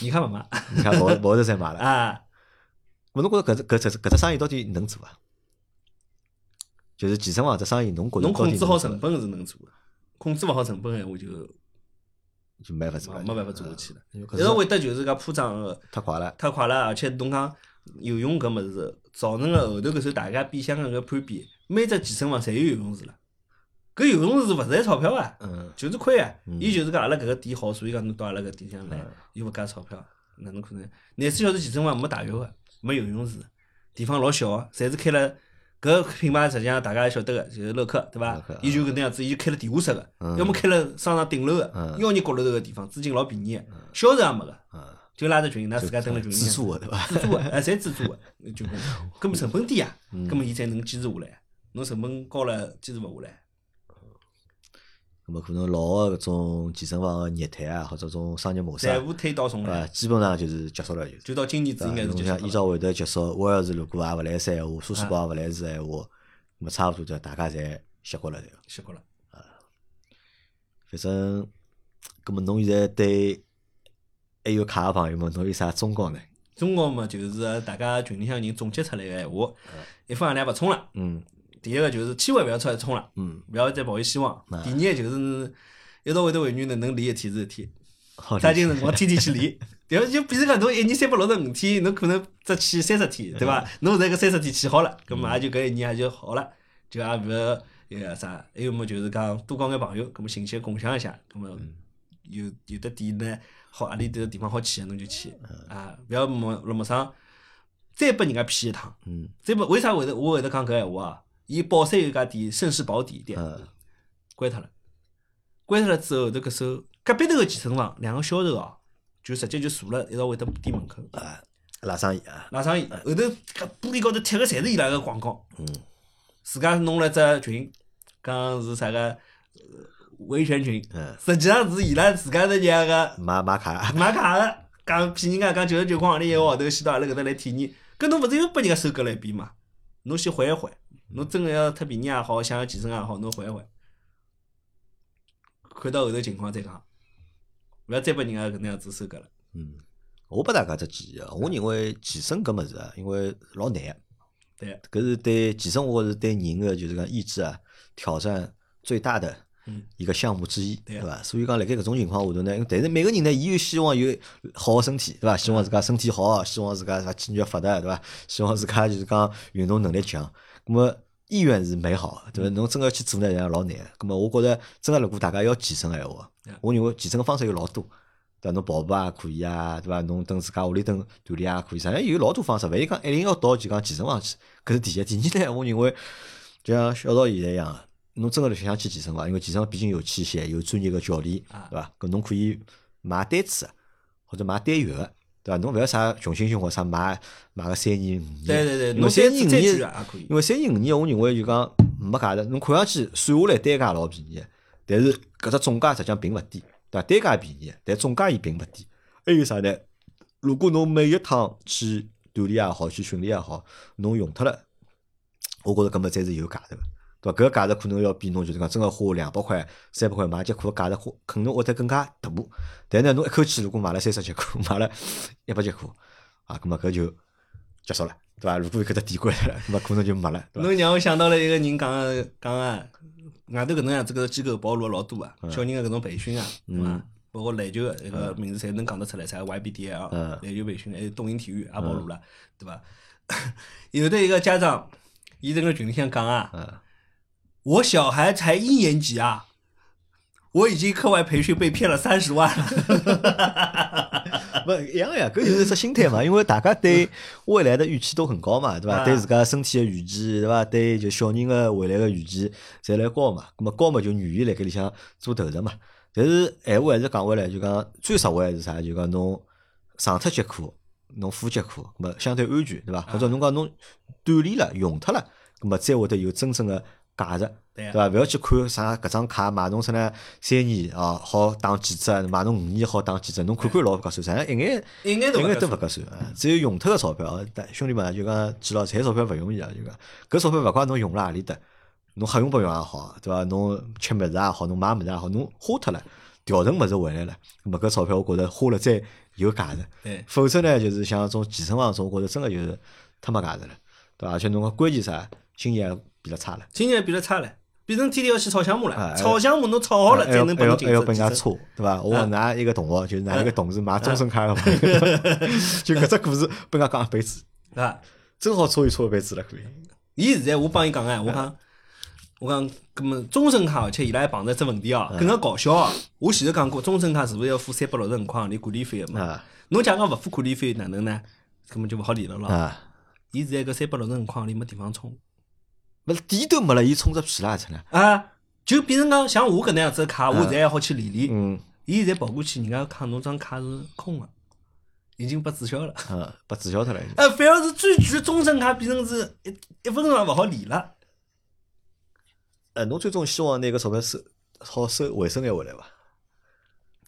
年卡勿买年卡勿勿会得再买了。啊。我侬觉着搿只搿只搿只生意到底能做伐？就是健身房这生意，侬觉着侬控制好成本是能做个，控制勿好成本闲话就就没法做，没办法做下去了。因为搿一直会得就是讲铺张个太快了。太快了，而且侬讲游泳搿物事，造成个后头搿首大家变相个搿攀比，每只健身房侪有游泳池了。搿游泳池勿赚钞票啊，嗯，就是亏啊。嗯伊就是讲阿拉搿个店好，所以讲侬到阿拉搿店向来嗯，又勿加钞票，哪能可能？廿四小时健身房没大浴个，没游泳池，地方老小个，侪是开了。搿品牌实际上大家也晓得个，就是乐客，对伐？伊就搿能样子，伊就开了地下室个，嗯要么开了商场顶楼个嗯，幺二角落头个地方，租金老便宜个，销售也没个，嗯，就拉着群，㑚自家蹲辣群里向自助的 对伐？资助个，哎，侪自助个，就搿 根本成本低啊，嗯根本伊才能坚持下来。侬成本高了，坚持勿下来。那么可能老个搿种健身房个业态啊，或者种商业模式啊，财务推倒重？来，基本上就是结束了，就是。就到今年子应该是侬结束了。像依照会得结束，我要是如果也勿来三闲话，苏斯堡也勿来四闲话，那么差勿多就大家侪习惯了，对伐？习惯了。反正，葛么侬现在对还有卡个朋友们，侬有啥忠告呢？忠告嘛，就是大家群里向人总结出来个闲话，一方两勿冲了。嗯第一个就是千万勿要出来冲了，嗯，勿要再抱有希望。啊第二个就是一道会得会员呢，能练一天是一天，好抓紧辰光天天去练。对伐？就比如讲，侬一年三百六十五天，侬可能只去三十天，对伐？侬现在搿三十天去好了，葛末也就搿一年也就好了，就也勿要那个啥。还有么就是讲多交眼朋友，葛末信息共享一下，葛末有有的店呢，好阿里迭个地方好去，侬就去。啊，勿要陌辣陌上再拨人家骗一趟。嗯。再拨为啥会得我会得讲搿闲话啊？伊宝山有家店盛世宝底店嗯。关脱了，关脱了之后，后头搿首隔壁头个健身房两个销售哦，就直接就坐了一道会得店门口。啊，拉生意啊，拉生意，后头搿玻璃高头贴个侪是伊拉个广告，嗯。自家弄了只群，讲是啥个呃维权群，嗯，实际上是伊拉自家是让个买买卡，买卡个，讲骗人家讲九十九块行钿一个号头，先到阿拉搿搭来体验，搿侬勿是又拨人家收割了一遍嘛？侬先缓一缓，侬真个要特便宜也好，想要健身也好，侬缓一缓，看到后头情况再讲，勿要再拨人家搿能样子收割了。嗯，我拨大家只建议啊，我认为健身搿物事啊，因为老难，对，搿是对健身，我觉是对人个就是讲意志啊挑战最大的嗯一个项目之一，对伐？所以讲，辣盖搿种情况下头呢，但是每个人呢，伊又希望有好个身体，对伐？希望自家身体好，希望自家啥肌肉发达，对伐？希望自家就是讲运动能力强。咁么意愿是美好，对伐？侬真个要去做呢，也老难。咁么我觉着，真个如果大家要健身个闲话嗯，我认为健身个方式有老多。对伐？侬跑步也可以啊，对伐？侬等自家屋里等锻炼也可以，实际上有老多方式，勿一讲一定要到就讲健身房去，搿是第一。第二呢，我认为就像小道现在一样，侬真个想去健身房，因为健身房毕竟有器械，有专业个教练，啊对伐？搿侬可以买单次，或者买单月个，对伐？侬勿要啥穷心心或啥买买个三年五年，对对对，侬三年五年也可以。因为三年五年，我认为就讲没价值。侬看上去算下来单价老便宜，但是搿只总价实际上并勿低，对伐？单价便宜，但总价伊并勿低。还有啥呢？如果侬每一趟去锻炼也好，去训练也好，侬用脱了，我觉着搿么才是有价值个，对伐？搿个价值可能要比侬就是讲真个花两百块、三百块买节课个价值花可能会得更加大。但呢，侬一口气如果买了三十节课，买了一百节课，啊，搿么搿就结束了，对伐？如果搿只店关了，搿么可能就没了，对伐？侬让我想到了一个人讲个讲啊，外头搿能样子搿个机构暴露了老多啊，小人个搿种培训啊，对伐？包括篮球个一个名字侪能讲得出来，啥 YBDL 嗯篮球培训，还有东营体育也暴露了，对伐？有的一个家长，伊在个群里向讲啊，嗯我小孩才一年级啊，我已经课外培训被骗了三十万了。勿一样呀，搿就是只心态嘛，因为大家对未来的预期都很高嘛，对伐？啊对自家身体的预期，对伐？对就小人个未来个预期，侪来高嘛。咁么高嘛就愿意辣盖里向做投入嘛。但是闲话还是讲回来，就讲最实惠还是啥？就讲侬上脱节课，侬副节课，咁么相对安全，对伐？或者侬讲侬锻炼了、用脱了，咁么才会得有真正个价值。对伐？勿要去看啥搿张卡买侬啥呢？三年哦好打几折，买侬五年好打几折，侬看看老合算，实际上一眼一眼勿合算都勿合算啊！只有用脱个钞票兄弟们啊就讲记牢，赚钞票勿容易啊，就讲搿钞票勿怪侬用辣何里搭，侬瞎用白用也好，对伐？侬吃物事也好，侬买物事也好，侬花脱了，调成物事回来了，咁么搿钞票我觉着花了再有价值。对否则呢，就是像种健身房种，我觉着真个就是太没价值了，对伐？而且侬个关键啥，经验也变了差了。今年比了差了，变成天天要去炒项目了啊，炒项目侬炒好了才能还要还要帮侬竞争。被人家搓，对伐？我啊㑚一个同学，就是㑚一个同事买终身卡个朋友，就搿只故事被人家讲一辈子，对伐？正好搓一搓一辈子了，可以。伊现在我帮伊讲哎，我讲，我讲，搿么终身卡，而且伊拉还碰着只问题哦，更加搞笑哦。我前头讲过，终身卡是勿是要付三百六十五块行钿管理费个嘛？啊侬假讲勿付管理费，哪能呢？根本就勿好理了咯。啊，伊现在搿三百六十五块行钿没地方充勿是底都没了，伊充只屁啦，真的。啊，就变成讲像我搿能样子的卡，我现在还好去理理。嗯伊现在跑过去，人家卡侬张卡是空个，已经被注销了。嗯，被注销脱了已经。呃，反而是最贵的终身卡变成是一一分钟也勿好理了。呃，侬最终希望拿个钞票收好收回收眼回来伐？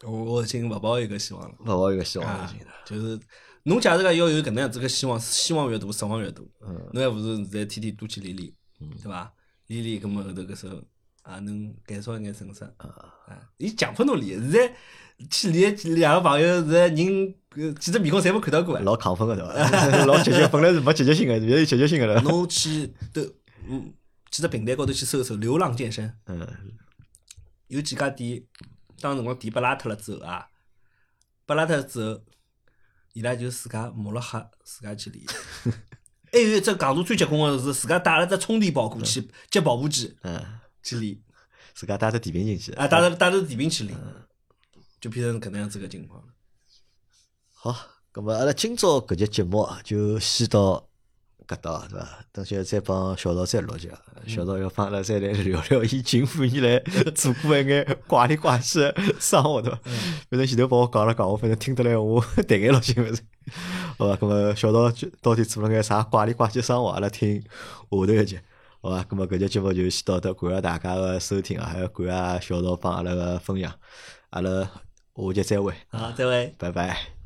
我我已经勿抱一个希望了。勿抱一个希望了啊。，就是侬假如讲要有搿能样子个希望，希望越大，失望越大。嗯侬还勿如现在天天多去练练，对伐？练练，搿么后头搿时候也能减少一眼损失。啊，伊强迫侬练，现在去练两个朋友是人呃几只面孔侪没看到过啊。老亢奋个对伐？老积极，本来是没积极性个，现在有积极性个了。侬去都嗯几只平台高头去搜搜流浪健身，嗯有几家店，当辰光店被拉脱了之后啊，被拉脱之后，伊拉就自家摸了黑，自家去练。还有一只强度最结棍个是，自家带了只充电宝过去，接跑步机嗯，去练，自家带只电瓶进去。啊，带着带着电瓶去练，就变成搿能样子个情况了。好，咁么阿拉今朝搿集节目啊就先到搿搭，对伐？等歇再帮小道再录下，小道要帮阿拉再来聊聊伊近半年来做过一眼怪里怪气的生活，对伐？反正前头帮我讲了讲，我反正听得来我弹眼牢心勿是。好吧，咁么小道到底做了眼啥怪里怪气生活？阿拉听下头一集。好吧，咁么搿集节目就先到这，感谢大家个收听啊，还有感谢小道帮阿拉个分享，阿拉下集再会，好，再会。拜拜。